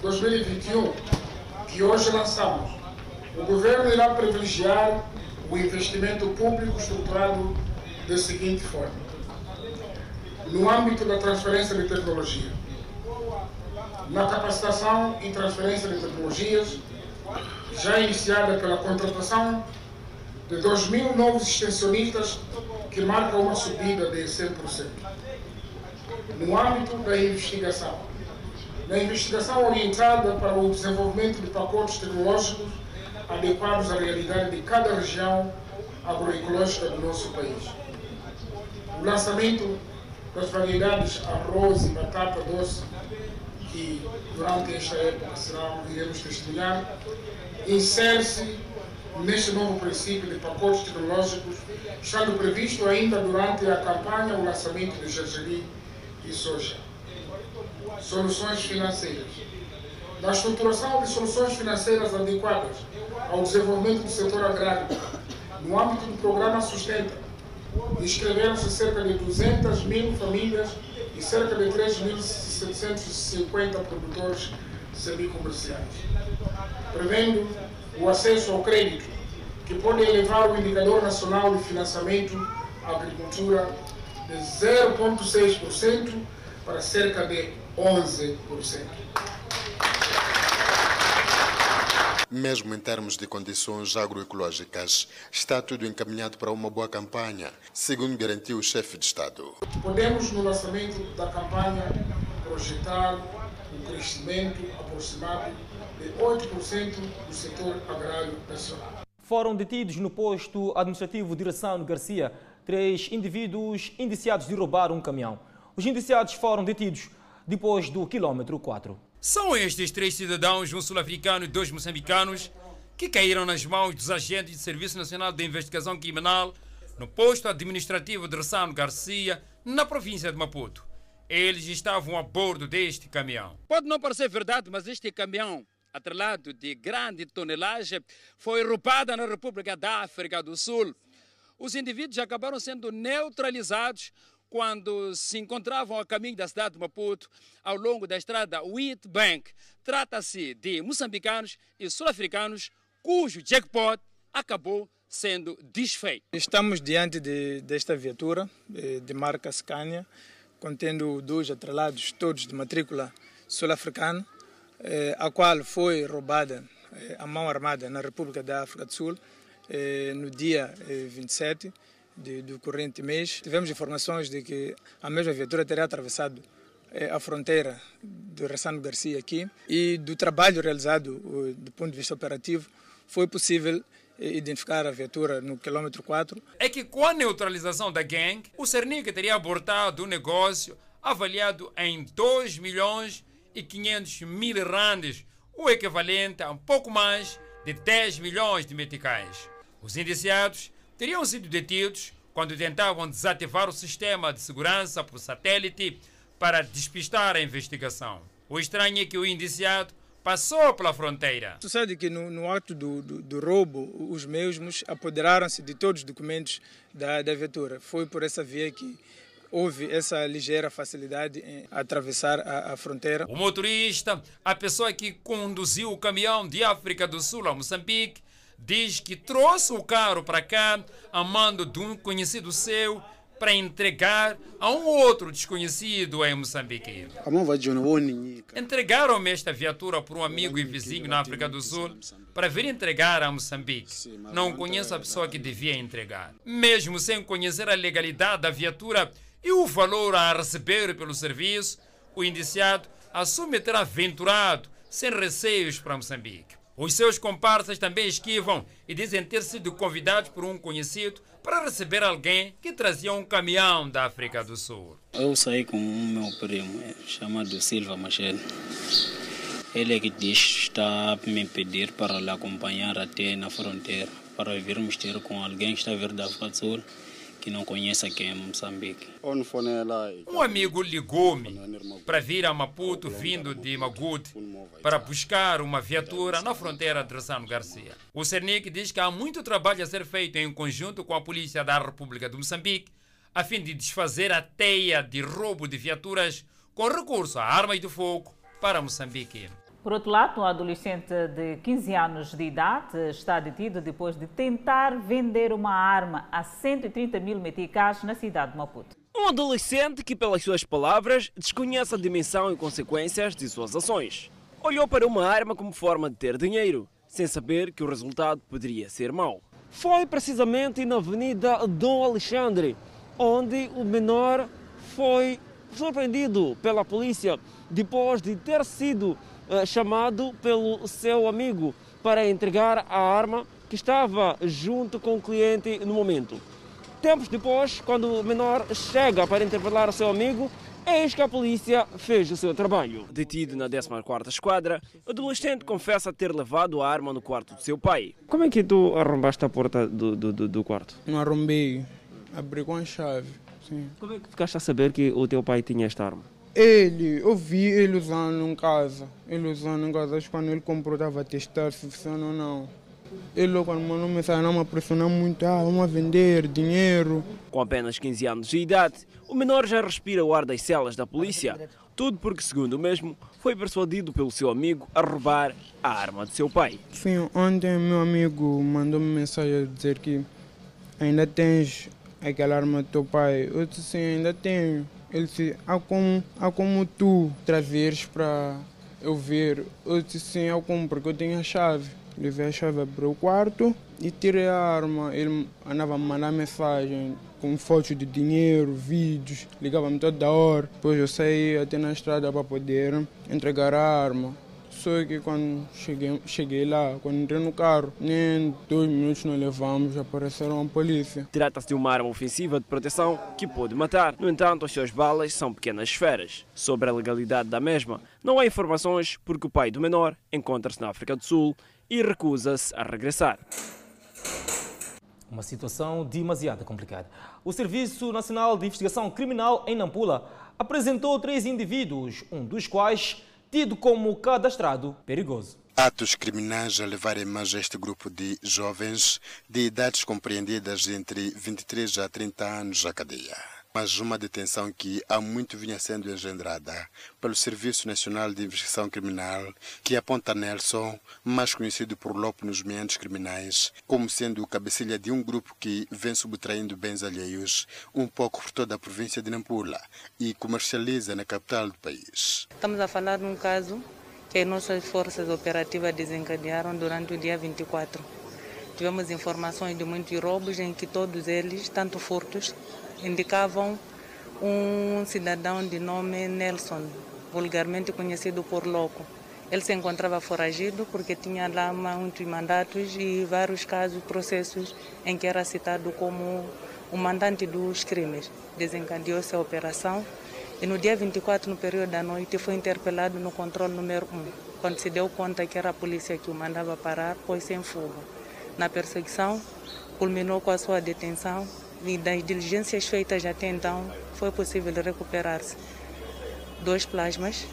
Speaker 30: 2020-2021, que hoje lançamos, o governo irá privilegiar o investimento público estruturado da seguinte forma no âmbito da transferência de tecnologia, na capacitação e transferência de tecnologias, já iniciada pela contratação de 2 mil novos extensionistas, que marca uma subida de 100%. No âmbito da investigação, na investigação orientada para o desenvolvimento de pacotes tecnológicos adequados à realidade de cada região agroecológica do nosso país. O lançamento das variedades arroz e batata doce, que durante esta época serão, iremos testemunhar, insere-se neste novo princípio de pacotes tecnológicos, estando previsto ainda durante a campanha o lançamento de gergelim e soja. Soluções financeiras. Na estruturação de soluções financeiras adequadas ao desenvolvimento do setor agrário, no âmbito do programa Sustenta, inscreveram-se cerca de 200 mil famílias e cerca de 3.750 produtores semicomerciais, prevendo o acesso ao crédito, que pode elevar o indicador nacional de financiamento à agricultura de 0,6% para cerca de 11%.
Speaker 22: Mesmo em termos de condições agroecológicas, está tudo encaminhado para uma boa campanha, segundo garantiu o chefe de Estado.
Speaker 30: Podemos, no lançamento da campanha, projetar um crescimento aproximado de 8% do setor agrário nacional.
Speaker 2: Foram detidos no posto administrativo de Rassano Garcia três indivíduos indiciados de roubar um caminhão. Os indiciados foram detidos depois do quilômetro 4.
Speaker 3: São estes três cidadãos, um sul-africano e dois moçambicanos, que caíram nas mãos dos agentes do Serviço Nacional de Investigação Criminal no posto administrativo de Ressano Garcia, na província de Maputo. Eles estavam a bordo deste caminhão.
Speaker 37: Pode não parecer verdade, mas este caminhão, atrelado de grande tonelagem, foi roubado na República da África do Sul. Os indivíduos acabaram sendo neutralizados quando se encontravam a caminho da cidade de Maputo, ao longo da estrada Wheatbank. Trata-se de moçambicanos e sul-africanos cujo jackpot acabou sendo desfeito.
Speaker 38: Estamos diante de, desta viatura de, de marca Scania, contendo dois atrelados, todos de matrícula sul-africana, eh, a qual foi roubada eh, a mão armada na República da África do Sul eh, no dia 27 de, do corrente mês. Tivemos informações de que a mesma viatura teria atravessado a fronteira do Ressano Garcia aqui e do trabalho realizado do ponto de vista operativo foi possível identificar a viatura no quilômetro 4.
Speaker 3: É que com a neutralização da gangue, o Cernic teria abortado um negócio avaliado em 2 milhões e 500 mil randes, o equivalente a um pouco mais de 10 milhões de meticais. Os indiciados teriam sido detidos quando tentavam desativar o sistema de segurança por satélite para despistar a investigação. O estranho é que o indiciado passou pela fronteira.
Speaker 38: Sucede que no, no ato do, do, do, roubo, os mesmos apoderaram-se de todos os documentos da, da viatura. Foi por essa via que houve essa ligeira facilidade em atravessar a, a, fronteira.
Speaker 3: O motorista, a pessoa que conduziu o caminhão de África do Sul a Moçambique, diz que trouxe o carro para cá a mando de um conhecido seu para entregar a um outro desconhecido em Moçambique. Entregaram-me esta viatura por um amigo e vizinho na África do Sul para vir entregar a Moçambique. Não conheço a pessoa que devia entregar. Mesmo sem conhecer a legalidade da viatura e o valor a receber pelo serviço, o indiciado assume ter aventurado sem receios para Moçambique. Os seus comparsas também esquivam e dizem ter sido convidados por um conhecido para receber alguém que trazia um caminhão da África do Sul.
Speaker 23: Eu saí com um meu primo, chamado Silva Machel. Ele é que diz está a me pedir para lhe acompanhar até na fronteira, para virmos ter com alguém que está a vir da África do Sul que não conhece aqui em Moçambique.
Speaker 3: Um amigo ligou-me para vir a Maputo vindo de Magude para buscar uma viatura na fronteira de Ressano Garcia. O Cernic diz que há muito trabalho a ser feito em conjunto com a polícia da República de Moçambique a fim de desfazer a teia de roubo de viaturas com recurso a armas de fogo para Moçambique.
Speaker 1: Por outro lado, um adolescente de 15 anos de idade está detido depois de tentar vender uma arma a 130 mil meticais na cidade de Maputo.
Speaker 39: Um adolescente que, pelas suas palavras, desconhece a dimensão e consequências de suas ações. Olhou para uma arma como forma de ter dinheiro, sem saber que o resultado poderia ser mau. Foi precisamente na Avenida Dom Alexandre, onde o menor foi surpreendido pela polícia depois de ter sido chamado pelo seu amigo para entregar a arma que estava junto com o cliente no momento. Tempos depois, quando o menor chega para interpelar o seu amigo, eis que a polícia fez o seu trabalho. Detido na 14ª Esquadra, o adolescente confessa ter levado a arma no quarto do seu pai. Como é que tu arrombaste a porta do, do, do quarto?
Speaker 38: Não arrombei, abri com a chave. Sim.
Speaker 39: Como é que ficaste a saber que o teu pai tinha esta arma?
Speaker 38: Ele, eu vi ele usando em casa. Ele usando em casa, acho que quando ele comprou estava a testar se funciona ou não. Ele quando mandou mensagem não me pressionou muito, ah, vamos vender dinheiro.
Speaker 39: Com apenas 15 anos de idade, o menor já respira o ar das celas da polícia. Tudo porque, segundo o mesmo, foi persuadido pelo seu amigo a roubar a arma de seu pai.
Speaker 38: Sim, ontem meu amigo mandou-me mensagem a dizer que ainda tens aquela arma do teu pai. Eu disse sim, ainda tenho. Ele disse, há como, há como tu trazeres para eu ver. Eu disse sim, há como, porque eu tenho a chave.
Speaker 40: Levei a chave para o quarto e tirei a arma. Ele andava a mandar mensagem com fotos de dinheiro, vídeos, ligava-me toda hora. Depois eu saí até na estrada para poder entregar a arma. Só que quando cheguei, cheguei lá, quando entrei no carro, nem dois minutos não levamos, apareceram a polícia.
Speaker 39: Trata-se de uma arma ofensiva de proteção que pode matar. No entanto, as suas balas são pequenas esferas. Sobre a legalidade da mesma, não há informações porque o pai do menor encontra-se na África do Sul e recusa-se a regressar.
Speaker 2: Uma situação demasiado complicada. O Serviço Nacional de Investigação Criminal em Nampula apresentou três indivíduos, um dos quais tido como cadastrado perigoso.
Speaker 22: Atos criminais a levarem mais este grupo de jovens de idades compreendidas entre 23 a 30 anos à cadeia. Mas uma detenção que há muito vinha sendo engendrada pelo Serviço Nacional de Investigação Criminal, que aponta Nelson, mais conhecido por Lopo nos meios criminais, como sendo o cabecilha de um grupo que vem subtraindo bens alheios um pouco por toda a província de Nampula e comercializa na capital do país.
Speaker 41: Estamos a falar de um caso que as nossas forças operativas desencadearam durante o dia 24. Tivemos informações de muitos roubos em que todos eles, tanto furtos, indicavam um cidadão de nome Nelson, vulgarmente conhecido por Loco. Ele se encontrava foragido porque tinha lá muitos mandatos e vários casos, processos em que era citado como o mandante dos crimes. Desencadeou-se a operação e no dia 24, no período da noite, foi interpelado no controle número 1. Quando se deu conta que era a polícia que o mandava parar, pôs-se em fuga. Na perseguição, culminou com a sua detenção e das diligências feitas até então, foi possível recuperar-se dois plasmas.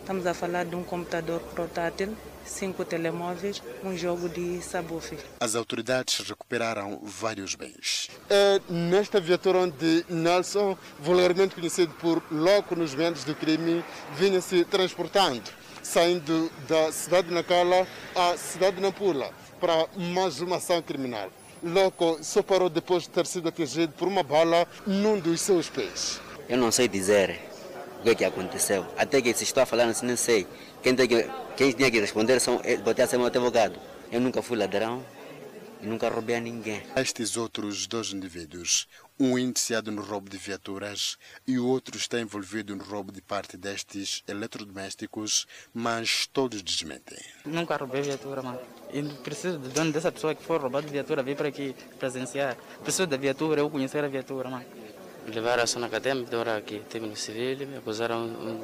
Speaker 41: Estamos a falar de um computador portátil, cinco telemóveis, um jogo de sabufe.
Speaker 22: As autoridades recuperaram vários bens.
Speaker 42: É nesta viatura onde Nelson, vulgarmente conhecido por Loco nos ventos do crime, vinha se transportando, saindo da cidade de Nacala à cidade de Nampula para mais uma ação criminal. Loco só parou depois de ter sido atingido por uma bala num dos seus pés.
Speaker 24: Eu não sei dizer o que, é que aconteceu. Até que se estou a falar assim, não sei. Quem, tem que, quem tinha que responder são, pode ser meu advogado. Eu nunca fui ladrão e nunca roubei a ninguém.
Speaker 22: Estes outros dois indivíduos, um indiciado no roubo de viaturas e o outro está envolvido no roubo de parte destes eletrodomésticos, mas todos desmentem.
Speaker 41: Nunca roubei viatura, mano. E preciso do dono dessa pessoa que foi roubada de viatura vir para aqui presenciar. Preciso da viatura, eu conhecer a viatura, mano.
Speaker 24: Me levaram só na cadeia, me aqui. Teve no civil, me acusaram um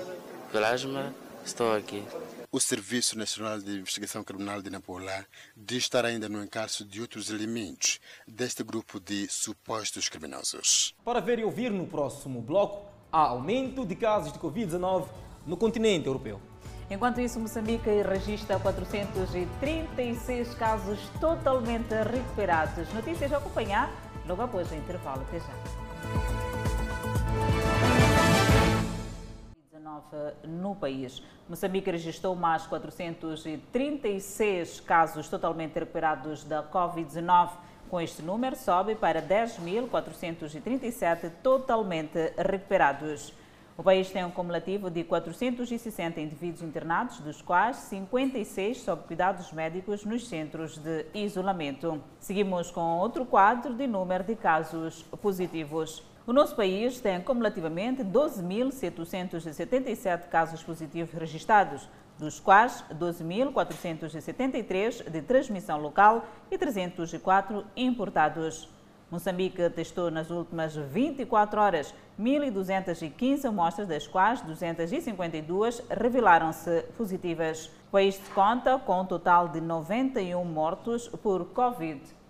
Speaker 24: plasma, estou aqui.
Speaker 22: O Serviço Nacional de Investigação Criminal de Nampula diz estar ainda no encalço de outros elementos deste grupo de supostos criminosos.
Speaker 2: Para ver e ouvir no próximo bloco, há aumento de casos de Covid-19 no continente europeu.
Speaker 1: Enquanto isso, Moçambique registra 436 casos totalmente recuperados. Notícias a acompanhar logo após o intervalo. Até já. No país. Moçambique registrou mais 436 casos totalmente recuperados da Covid-19. Com este número, sobe para 10.437 totalmente recuperados. O país tem um cumulativo de 460 indivíduos internados, dos quais 56 sob cuidados médicos nos centros de isolamento. Seguimos com outro quadro de número de casos positivos. O nosso país tem cumulativamente 12.777 casos positivos registrados, dos quais 12.473 de transmissão local e 304 importados. Moçambique testou nas últimas 24 horas 1.215 amostras, das quais 252 revelaram-se positivas. O país conta com um total de 91 mortos por Covid-19.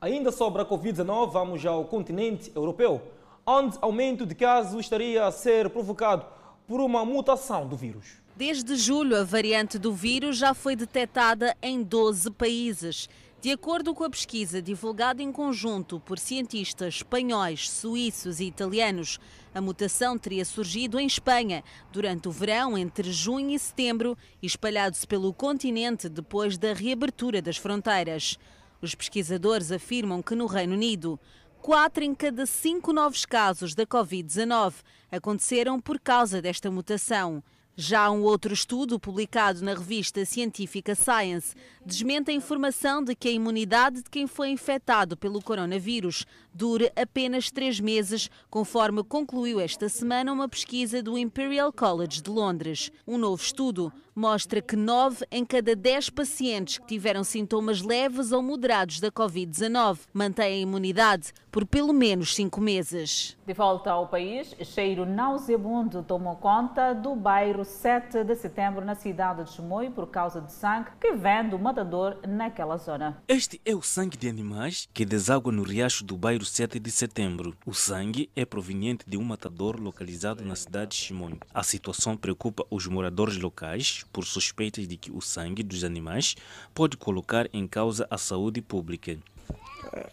Speaker 2: Ainda sobre a Covid-19, vamos ao continente europeu, onde aumento de casos estaria a ser provocado por uma mutação do vírus.
Speaker 35: Desde julho, a variante do vírus já foi detectada em 12 países. De acordo com a pesquisa divulgada em conjunto por cientistas espanhóis, suíços e italianos, a mutação teria surgido em Espanha durante o verão entre junho e setembro e espalhado-se pelo continente depois da reabertura das fronteiras. Os pesquisadores afirmam que no Reino Unido, quatro em cada cinco novos casos da Covid-19 aconteceram por causa desta mutação. Já um outro estudo publicado na revista científica Science desmente a informação de que a imunidade de quem foi infectado pelo coronavírus dure apenas três meses, conforme concluiu esta semana uma pesquisa do Imperial College de Londres. Um novo estudo mostra que 9 em cada 10 pacientes que tiveram sintomas leves ou moderados da Covid-19 mantêm a imunidade por pelo menos 5 meses.
Speaker 1: De volta ao país, cheiro nauseabundo tomou conta do bairro 7 de setembro na cidade de Chimoio por causa de sangue que vem naquela zona.
Speaker 18: Este é o sangue de animais que deságua no riacho do bairro 7 de setembro. O sangue é proveniente de um matador localizado na cidade de Chimoio. A situação preocupa os moradores locais por suspeitas de que o sangue dos animais pode colocar em causa a saúde pública.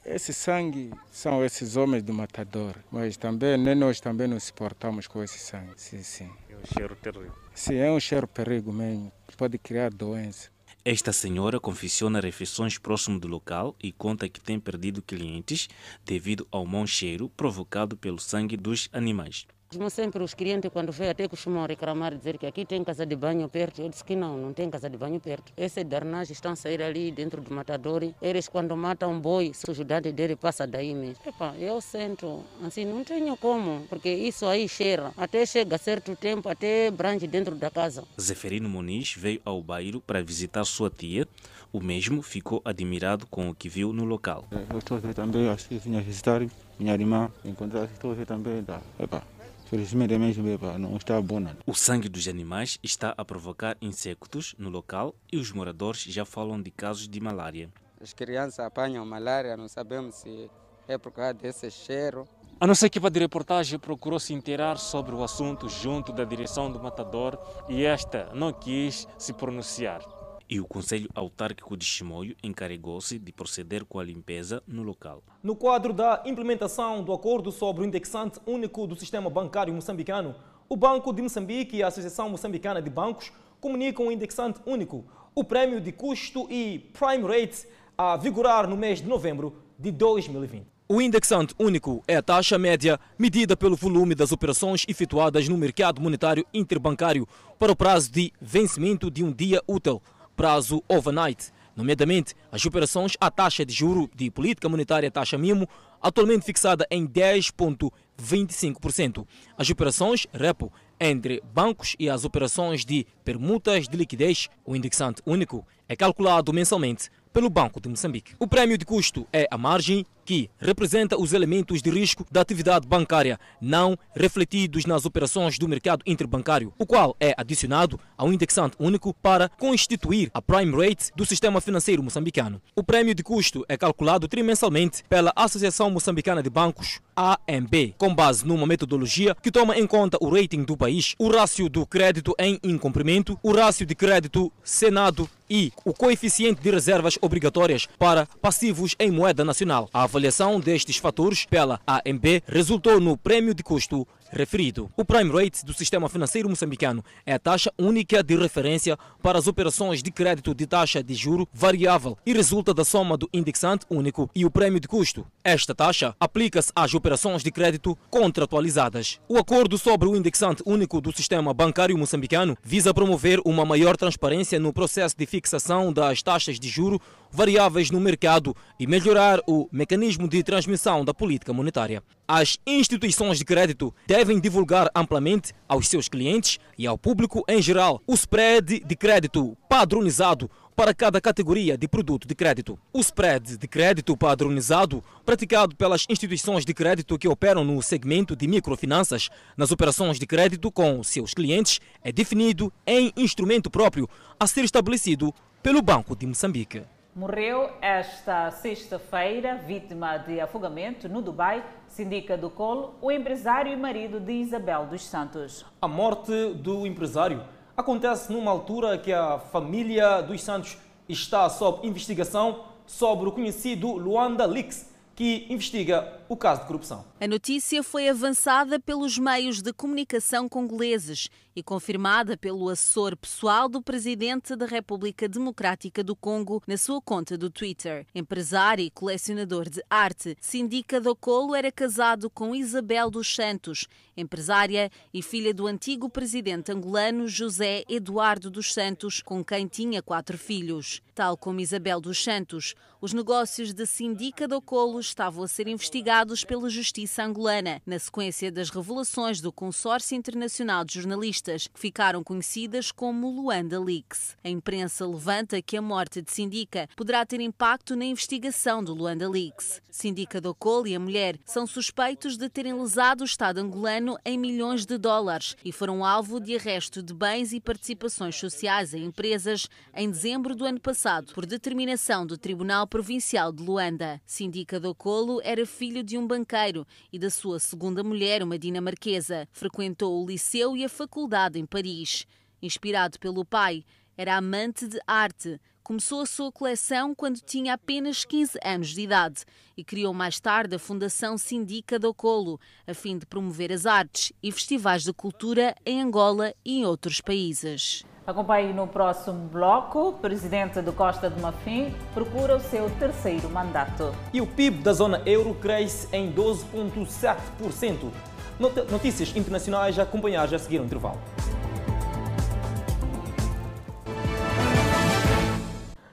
Speaker 43: Esse sangue são esses homens do matador, mas também nem nós também nos suportamos com esse sangue. Sim, sim.
Speaker 18: É um cheiro terrível.
Speaker 43: Sim, é um cheiro perigo mesmo, pode criar doença.
Speaker 18: Esta senhora confecciona refeições próximo do local e conta que tem perdido clientes devido ao mau cheiro provocado pelo sangue dos animais.
Speaker 44: Mesmo sempre os clientes, quando vêm até costumam reclamar, dizer que aqui tem casa de banho perto. Eu disse que não, não tem casa de banho perto. Esses darnagem estão a sair ali dentro do matador. Eles, quando matam um boi, a sujidade dele passa daí mesmo. Epa, eu sinto, assim, não tenho como, porque isso aí cheira. Até chega certo tempo, até branche dentro da casa.
Speaker 18: Zeferino Muniz veio ao bairro para visitar sua tia. O mesmo ficou admirado com o que viu no local.
Speaker 45: Eu estou também, assim, vinha visitar minha irmã, encontrar, estou também, tá, epa, Felizmente não está bom nada.
Speaker 18: O sangue dos animais está a provocar insectos no local e os moradores já falam de casos de malária.
Speaker 46: As crianças apanham malária, não sabemos se é por causa desse cheiro.
Speaker 18: A nossa equipa de reportagem procurou se inteirar sobre o assunto junto da direção do matador e esta não quis se pronunciar. E o Conselho Autárquico de Chimoio encarregou-se de proceder com a limpeza no local.
Speaker 2: No quadro da implementação do acordo sobre o indexante único do sistema bancário moçambicano, o Banco de Moçambique e a Associação Moçambicana de Bancos comunicam o indexante único, o prêmio de custo e prime rate a vigorar no mês de novembro de 2020. O indexante único é a taxa média medida pelo volume das operações efetuadas no mercado monetário interbancário para o prazo de vencimento de um dia útil, prazo overnight, nomeadamente as operações à taxa de juro de política monetária taxa mínimo, atualmente fixada em 10,25%. As operações repo entre bancos e as operações de permutas de liquidez, o indexante único, é calculado mensalmente pelo Banco de Moçambique. O prêmio de custo é a margem que representa os elementos de risco da atividade bancária não refletidos nas operações do mercado interbancário, o qual é adicionado ao indexante único para constituir a prime rate do sistema financeiro moçambicano. O prêmio de custo é calculado trimensalmente pela Associação Moçambicana de Bancos, AMB, com base numa metodologia que toma em conta o rating do país, o rácio do crédito em incumprimento, o rácio de crédito senado e o coeficiente de reservas obrigatórias para passivos em moeda nacional. A avaliação destes fatores pela AMB resultou no prêmio de custo referido. O prime rate do sistema financeiro moçambicano é a taxa única de referência para as operações de crédito de taxa de juro variável e resulta da soma do indexante único e o prêmio de custo. Esta taxa aplica-se às operações de crédito contratualizadas. O acordo sobre o indexante único do sistema bancário moçambicano visa promover uma maior transparência no processo de fixação das taxas de juro variáveis no mercado e melhorar o mecanismo de transmissão da política monetária. As instituições de crédito devem divulgar amplamente aos seus clientes e ao público em geral o spread de crédito padronizado para cada categoria de produto de crédito. O spread de crédito padronizado, praticado pelas instituições de crédito que operam no segmento de microfinanças nas operações de crédito com seus clientes, é definido em instrumento próprio a ser estabelecido pelo Banco de Moçambique.
Speaker 1: Morreu esta sexta-feira, vítima de afogamento no Dubai, se indica do Colo, o empresário e marido de Isabel dos Santos.
Speaker 2: A morte do empresário acontece numa altura que a família dos Santos está sob investigação sobre o conhecido Luanda Leaks, que investiga o caso de corrupção.
Speaker 35: A notícia foi avançada pelos meios de comunicação congoleses e confirmada pelo assessor pessoal do presidente da República Democrática do Congo na sua conta do Twitter. Empresário e colecionador de arte, Sindica Docolo era casado com Isabel dos Santos, empresária e filha do antigo presidente angolano José Eduardo dos Santos, com quem tinha quatro filhos. Tal como Isabel dos Santos, os negócios de Sindica do Colo estavam a ser investigados pela justiça angolana, na sequência das revelações do Consórcio Internacional de Jornalistas, que ficaram conhecidas como Luanda Leaks. A imprensa levanta que a morte de Sindica poderá ter impacto na investigação do Luanda Leaks. Sindica do Colo e a mulher são suspeitos de terem lesado o Estado angolano em milhões de dólares e foram alvo de arresto de bens e participações sociais em empresas em dezembro do ano passado por determinação do Tribunal Provincial de Luanda. Sindica do Colo era filho de um banqueiro e da sua segunda mulher, uma dinamarquesa. Frequentou o liceu e a faculdade em Paris. Inspirado pelo pai, era amante de arte. Começou a sua coleção quando tinha apenas 15 anos de idade e criou mais tarde a Fundação Sindica do Colo, a fim de promover as artes e festivais de cultura em Angola e em outros países.
Speaker 1: Acompanhe no próximo bloco. O presidente do Costa de Marfim procura o seu terceiro mandato.
Speaker 2: E o PIB da zona euro cresce em 12,7%. Notícias internacionais a acompanhar já a seguir o intervalo.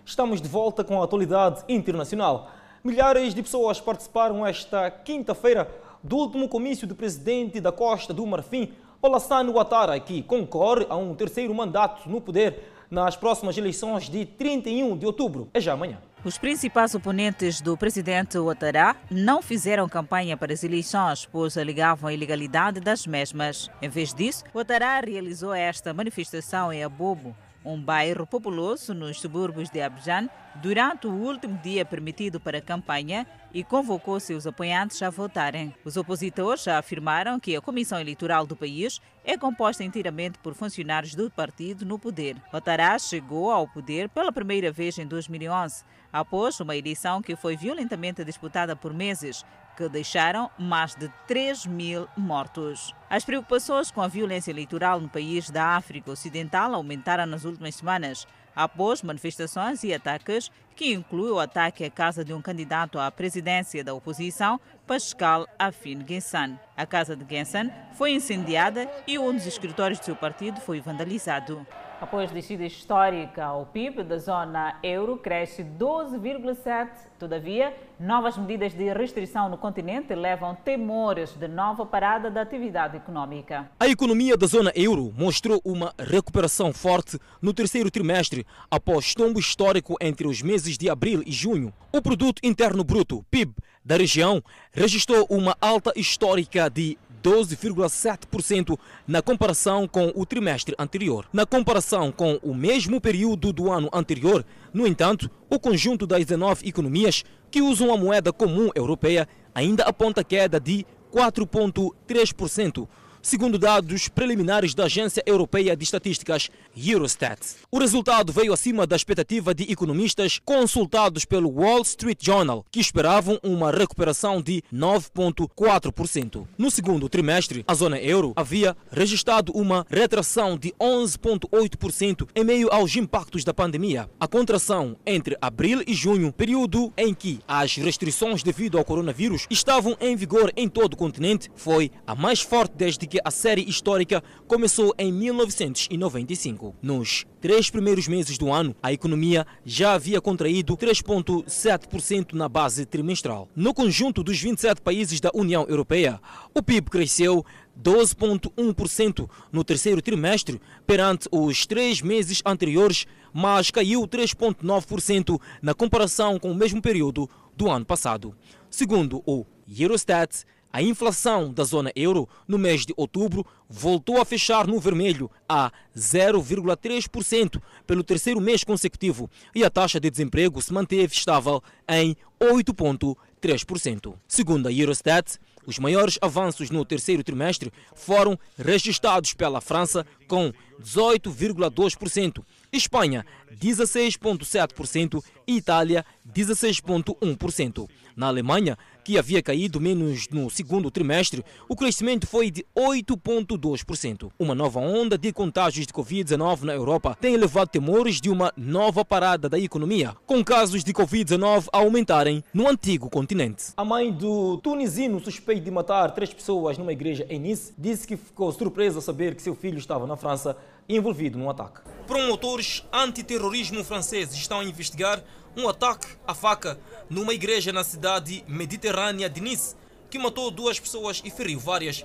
Speaker 2: Estamos de volta com a atualidade internacional. Milhares de pessoas participaram esta quinta-feira do último comício do presidente da Costa do Marfim, Olassane Ouattara, que concorre a um terceiro mandato no poder nas próximas eleições de 31 de outubro. É já amanhã.
Speaker 1: Os principais oponentes do presidente Ouattara não fizeram campanha para as eleições, pois alegavam a ilegalidade das mesmas. Em vez disso, Ouattara realizou esta manifestação em Abobo, um bairro populoso nos subúrbios de Abidjan, durante o último dia permitido para a campanha e convocou seus apoiantes a votarem. Os opositores já afirmaram que a Comissão Eleitoral do país é composta inteiramente por funcionários do partido no poder. Ouattara chegou ao poder pela primeira vez em 2011, após uma eleição que foi violentamente disputada por meses, que deixaram mais de 3 mil mortos. As preocupações com a violência eleitoral no país da África Ocidental aumentaram nas últimas semanas, após manifestações e ataques, que inclui o ataque à casa de um candidato à presidência da oposição, Pascal Afin Gensan. A casa de Gensan foi incendiada e um dos escritórios do seu partido foi vandalizado. Após descida histórica, o PIB da zona euro cresce 12,7%. Todavia, novas medidas de restrição no continente levam temores de nova parada da atividade econômica.
Speaker 2: A economia da zona euro mostrou uma recuperação forte no terceiro trimestre, após tombo histórico entre os meses de abril e junho. O produto interno bruto, PIB, da região registrou uma alta histórica de 12,7% na comparação com o trimestre anterior. Na comparação com o mesmo período do ano anterior, no entanto, o conjunto das 19 economias que usam a moeda comum europeia ainda aponta queda de 4,3% segundo dados preliminares da Agência Europeia de Estatísticas, Eurostat. O resultado veio acima da expectativa de economistas consultados pelo Wall Street Journal, que esperavam uma recuperação de 9,4%. No segundo trimestre, a zona euro havia registrado uma retração de 11,8% em meio aos impactos da pandemia. A contração entre abril e junho, período em que as restrições devido ao coronavírus estavam em vigor em todo o continente, foi a mais forte desde que que a série histórica começou em 1995. Nos três primeiros meses do ano, a economia já havia contraído 3,7% na base trimestral. No conjunto dos 27 países da União Europeia, o PIB cresceu 12,1% no terceiro trimestre perante os três meses anteriores, mas caiu 3,9% na comparação com o mesmo período do ano passado. Segundo o Eurostat, a inflação da zona euro no mês de outubro voltou a fechar no vermelho a 0,3% pelo terceiro mês consecutivo e a taxa de desemprego se manteve estável em 8,3%. Segundo a Eurostat, os maiores avanços no terceiro trimestre foram registrados pela França, com 18,2%, Espanha, 16,7% e Itália, 16,1%. Na Alemanha, que havia caído menos no segundo trimestre, o crescimento foi de 8,2%. Uma nova onda de contágios de Covid-19 na Europa tem elevado temores de uma nova parada da economia, com casos de Covid-19 a aumentarem no antigo continente. A mãe do tunisino suspeito de matar três pessoas numa igreja em Nice disse que ficou surpresa ao saber que seu filho estava na França envolvido num ataque. Promotores antiterrorismo franceses estão a investigar um ataque à faca numa igreja na cidade mediterrânea de Nice, que matou duas pessoas e feriu várias.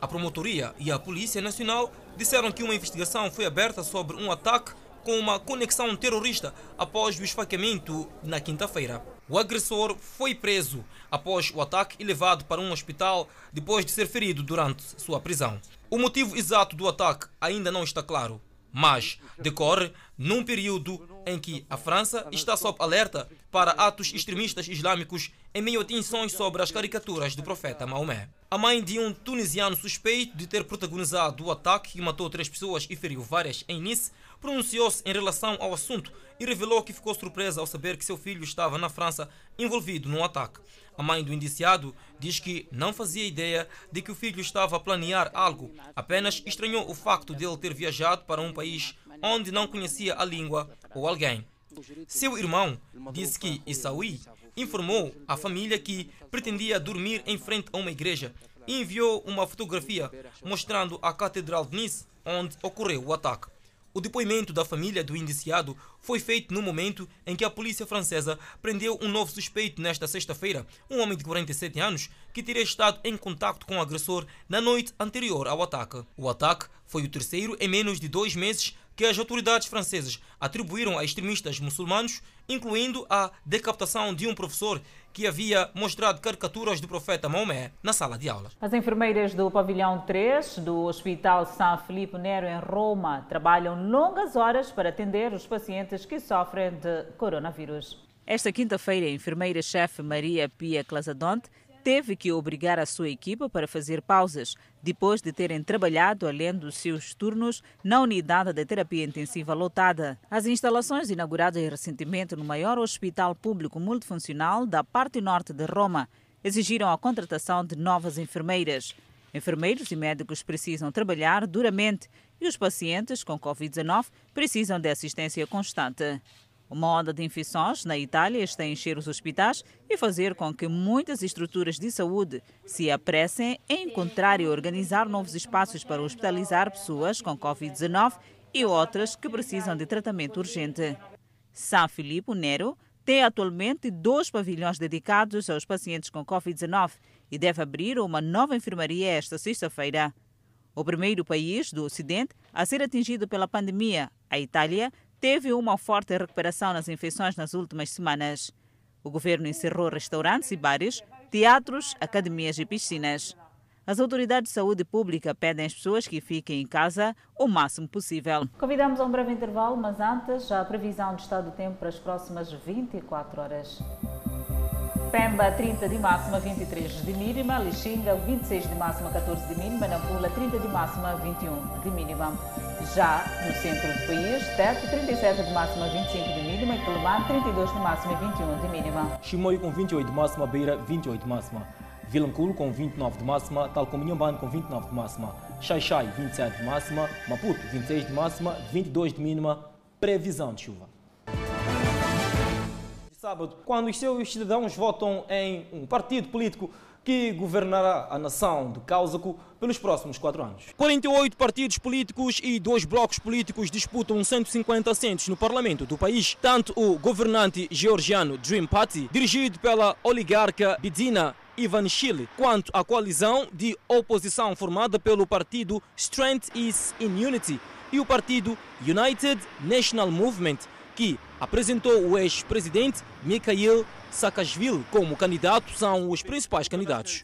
Speaker 2: A promotoria e a Polícia Nacional disseram que uma investigação foi aberta sobre um ataque com uma conexão terrorista após o esfaqueamento na quinta-feira. O agressor foi preso após o ataque e levado para um hospital depois de ser ferido durante sua prisão. O motivo exato do ataque ainda não está claro, mas decorre num período em que a França está sob alerta para atos extremistas islâmicos em meio a tensões sobre as caricaturas do profeta Maomé. A mãe de um tunisiano suspeito de ter protagonizado o ataque que matou três pessoas e feriu várias em Nice pronunciou-se em relação ao assunto e revelou que ficou surpresa ao saber que seu filho estava na França envolvido no ataque. A mãe do indiciado diz que não fazia ideia de que o filho estava a planear algo, apenas estranhou o facto de ele ter viajado para um país onde não conhecia a língua ou alguém. Seu irmão disse que Issaoui informou à família que pretendia dormir em frente a uma igreja e enviou uma fotografia mostrando a Catedral de Nice, onde ocorreu o ataque. O depoimento da família do indiciado foi feito no momento em que a polícia francesa prendeu um novo suspeito nesta sexta-feira, um homem de 47 anos que teria estado em contato com o agressor na noite anterior ao ataque. O ataque foi o terceiro em menos de dois meses que as autoridades francesas atribuíram a extremistas muçulmanos, incluindo a decapitação de um professor que havia mostrado caricaturas do profeta Maomé na sala de aula.
Speaker 1: As enfermeiras do pavilhão 3 do Hospital São Filipe Nero em Roma trabalham longas horas para atender os pacientes que sofrem de coronavírus. Esta quinta-feira, a enfermeira-chefe Maria Pia Clasadonte teve que obrigar a sua equipa para fazer pausas, depois de terem trabalhado além dos seus turnos na unidade de terapia intensiva lotada. As instalações inauguradas recentemente no maior hospital público multifuncional da parte norte de Roma exigiram a contratação de novas enfermeiras. Enfermeiros e médicos precisam trabalhar duramente e os pacientes com Covid-19 precisam de assistência constante. Uma onda de infecções na Itália está a encher os hospitais e fazer com que muitas estruturas de saúde se apressem em encontrar e organizar novos espaços para hospitalizar pessoas com Covid-19 e outras que precisam de tratamento urgente. São Filipe Nero tem atualmente dois pavilhões dedicados aos pacientes com Covid-19 e deve abrir uma nova enfermaria esta sexta-feira. O primeiro país do Ocidente a ser atingido pela pandemia, a Itália, teve uma forte recuperação nas infecções nas últimas semanas. O governo encerrou restaurantes e bares, teatros, academias e piscinas. As autoridades de saúde pública pedem às pessoas que fiquem em casa o máximo possível. Convidamos a um breve intervalo, mas antes, a previsão de estado do tempo para as próximas 24 horas. Pemba 30 de máxima, 23 de mínima. Lixinga 26 de máxima, 14 de mínima. Nampula 30 de máxima, 21 de mínima. Já no centro do país, Teto 37 de máxima, 25 de mínima. E Quelimane 32 de máxima e 21 de mínima.
Speaker 2: Chimoio com 28 de máxima, Beira 28 de máxima. Vilanculo com 29 de máxima, tal como Inhambane com 29 de máxima. Xaixai 27 de máxima, Maputo 26 de máxima, 22 de mínima. Previsão de chuva sábado, quando os seus cidadãos votam em um partido político que governará a nação de Cáusaco pelos próximos quatro anos. 48 partidos políticos e dois blocos políticos disputam 150 assentos no parlamento do país. Tanto o governante georgiano Dream Party, dirigido pela oligarca Bidina Ivanishvili, quanto a coalizão de oposição formada pelo partido Strength is in Unity e o partido United National Movement, que apresentou o ex-presidente Mikhail Saakashvili como candidato, são os principais candidatos.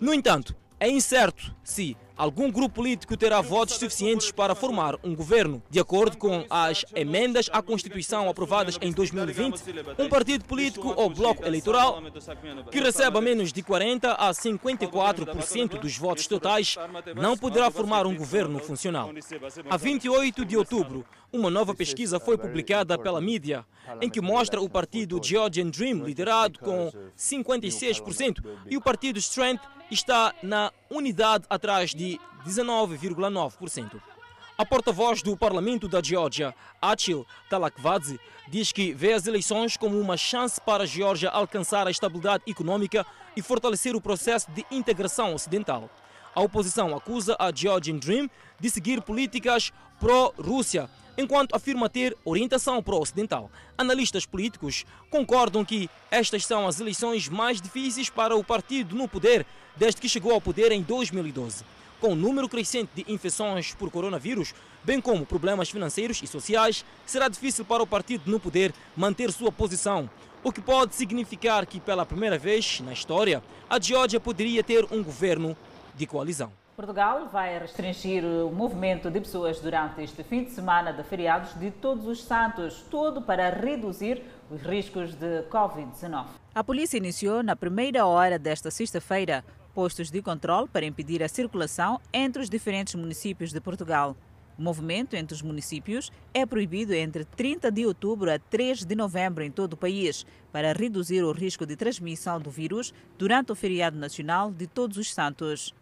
Speaker 2: No entanto, é incerto se algum grupo político terá votos suficientes para formar um governo. De acordo com as emendas à Constituição aprovadas em 2020, um partido político ou bloco eleitoral que receba menos de 40 a 54% dos votos totais não poderá formar um governo funcional. A 28 de outubro, uma nova pesquisa foi publicada pela mídia em que mostra o partido Georgian Dream liderado com 56% e o partido Strength está na unidade atrás de 19,9%. A porta-voz do Parlamento da Geórgia, Achil Talakvadze, diz que vê as eleições como uma chance para a Geórgia alcançar a estabilidade econômica e fortalecer o processo de integração ocidental. A oposição acusa a Georgian Dream de seguir políticas pró-Rússia, enquanto afirma ter orientação pró-ocidental. Analistas políticos concordam que estas são as eleições mais difíceis para o partido no poder desde que chegou ao poder em 2012 com o número crescente de infecções por coronavírus, bem como problemas financeiros e sociais, será difícil para o partido no poder manter sua posição, o que pode significar que, pela primeira vez na história, a Geórgia poderia ter um governo de coalizão.
Speaker 1: Portugal vai restringir o movimento de pessoas durante este fim de semana de feriados de Todos os Santos, tudo para reduzir os riscos de Covid-19. A polícia iniciou na primeira hora desta sexta-feira postos de controle para impedir a circulação entre os diferentes municípios de Portugal. O movimento entre os municípios é proibido entre 30 de outubro a 3 de novembro em todo o país, para reduzir o risco de transmissão do vírus durante o feriado nacional de Todos os Santos.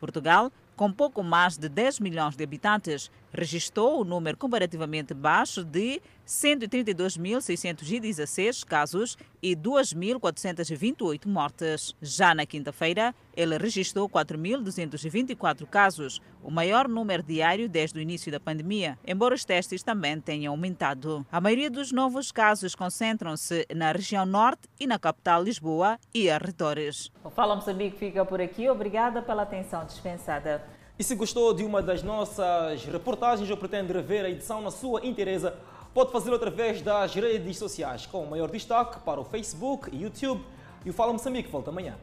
Speaker 1: Portugal com pouco mais de 10 milhões de habitantes, registrou o número comparativamente baixo de 132.616 casos e 2.428 mortes. Já na quinta-feira, ele registrou 4.224 casos, o maior número diário desde o início da pandemia, embora os testes também tenham aumentado. A maioria dos novos casos concentram-se na região norte e na capital Lisboa e arredores. O Fala Moçambique fica por aqui. Obrigada pela atenção dispensada.
Speaker 2: E se gostou de uma das nossas reportagens ou pretende rever a edição na sua inteireza, pode fazê-lo através das redes sociais, com maior destaque para o Facebook e YouTube. E o Fala Moçambique volta amanhã.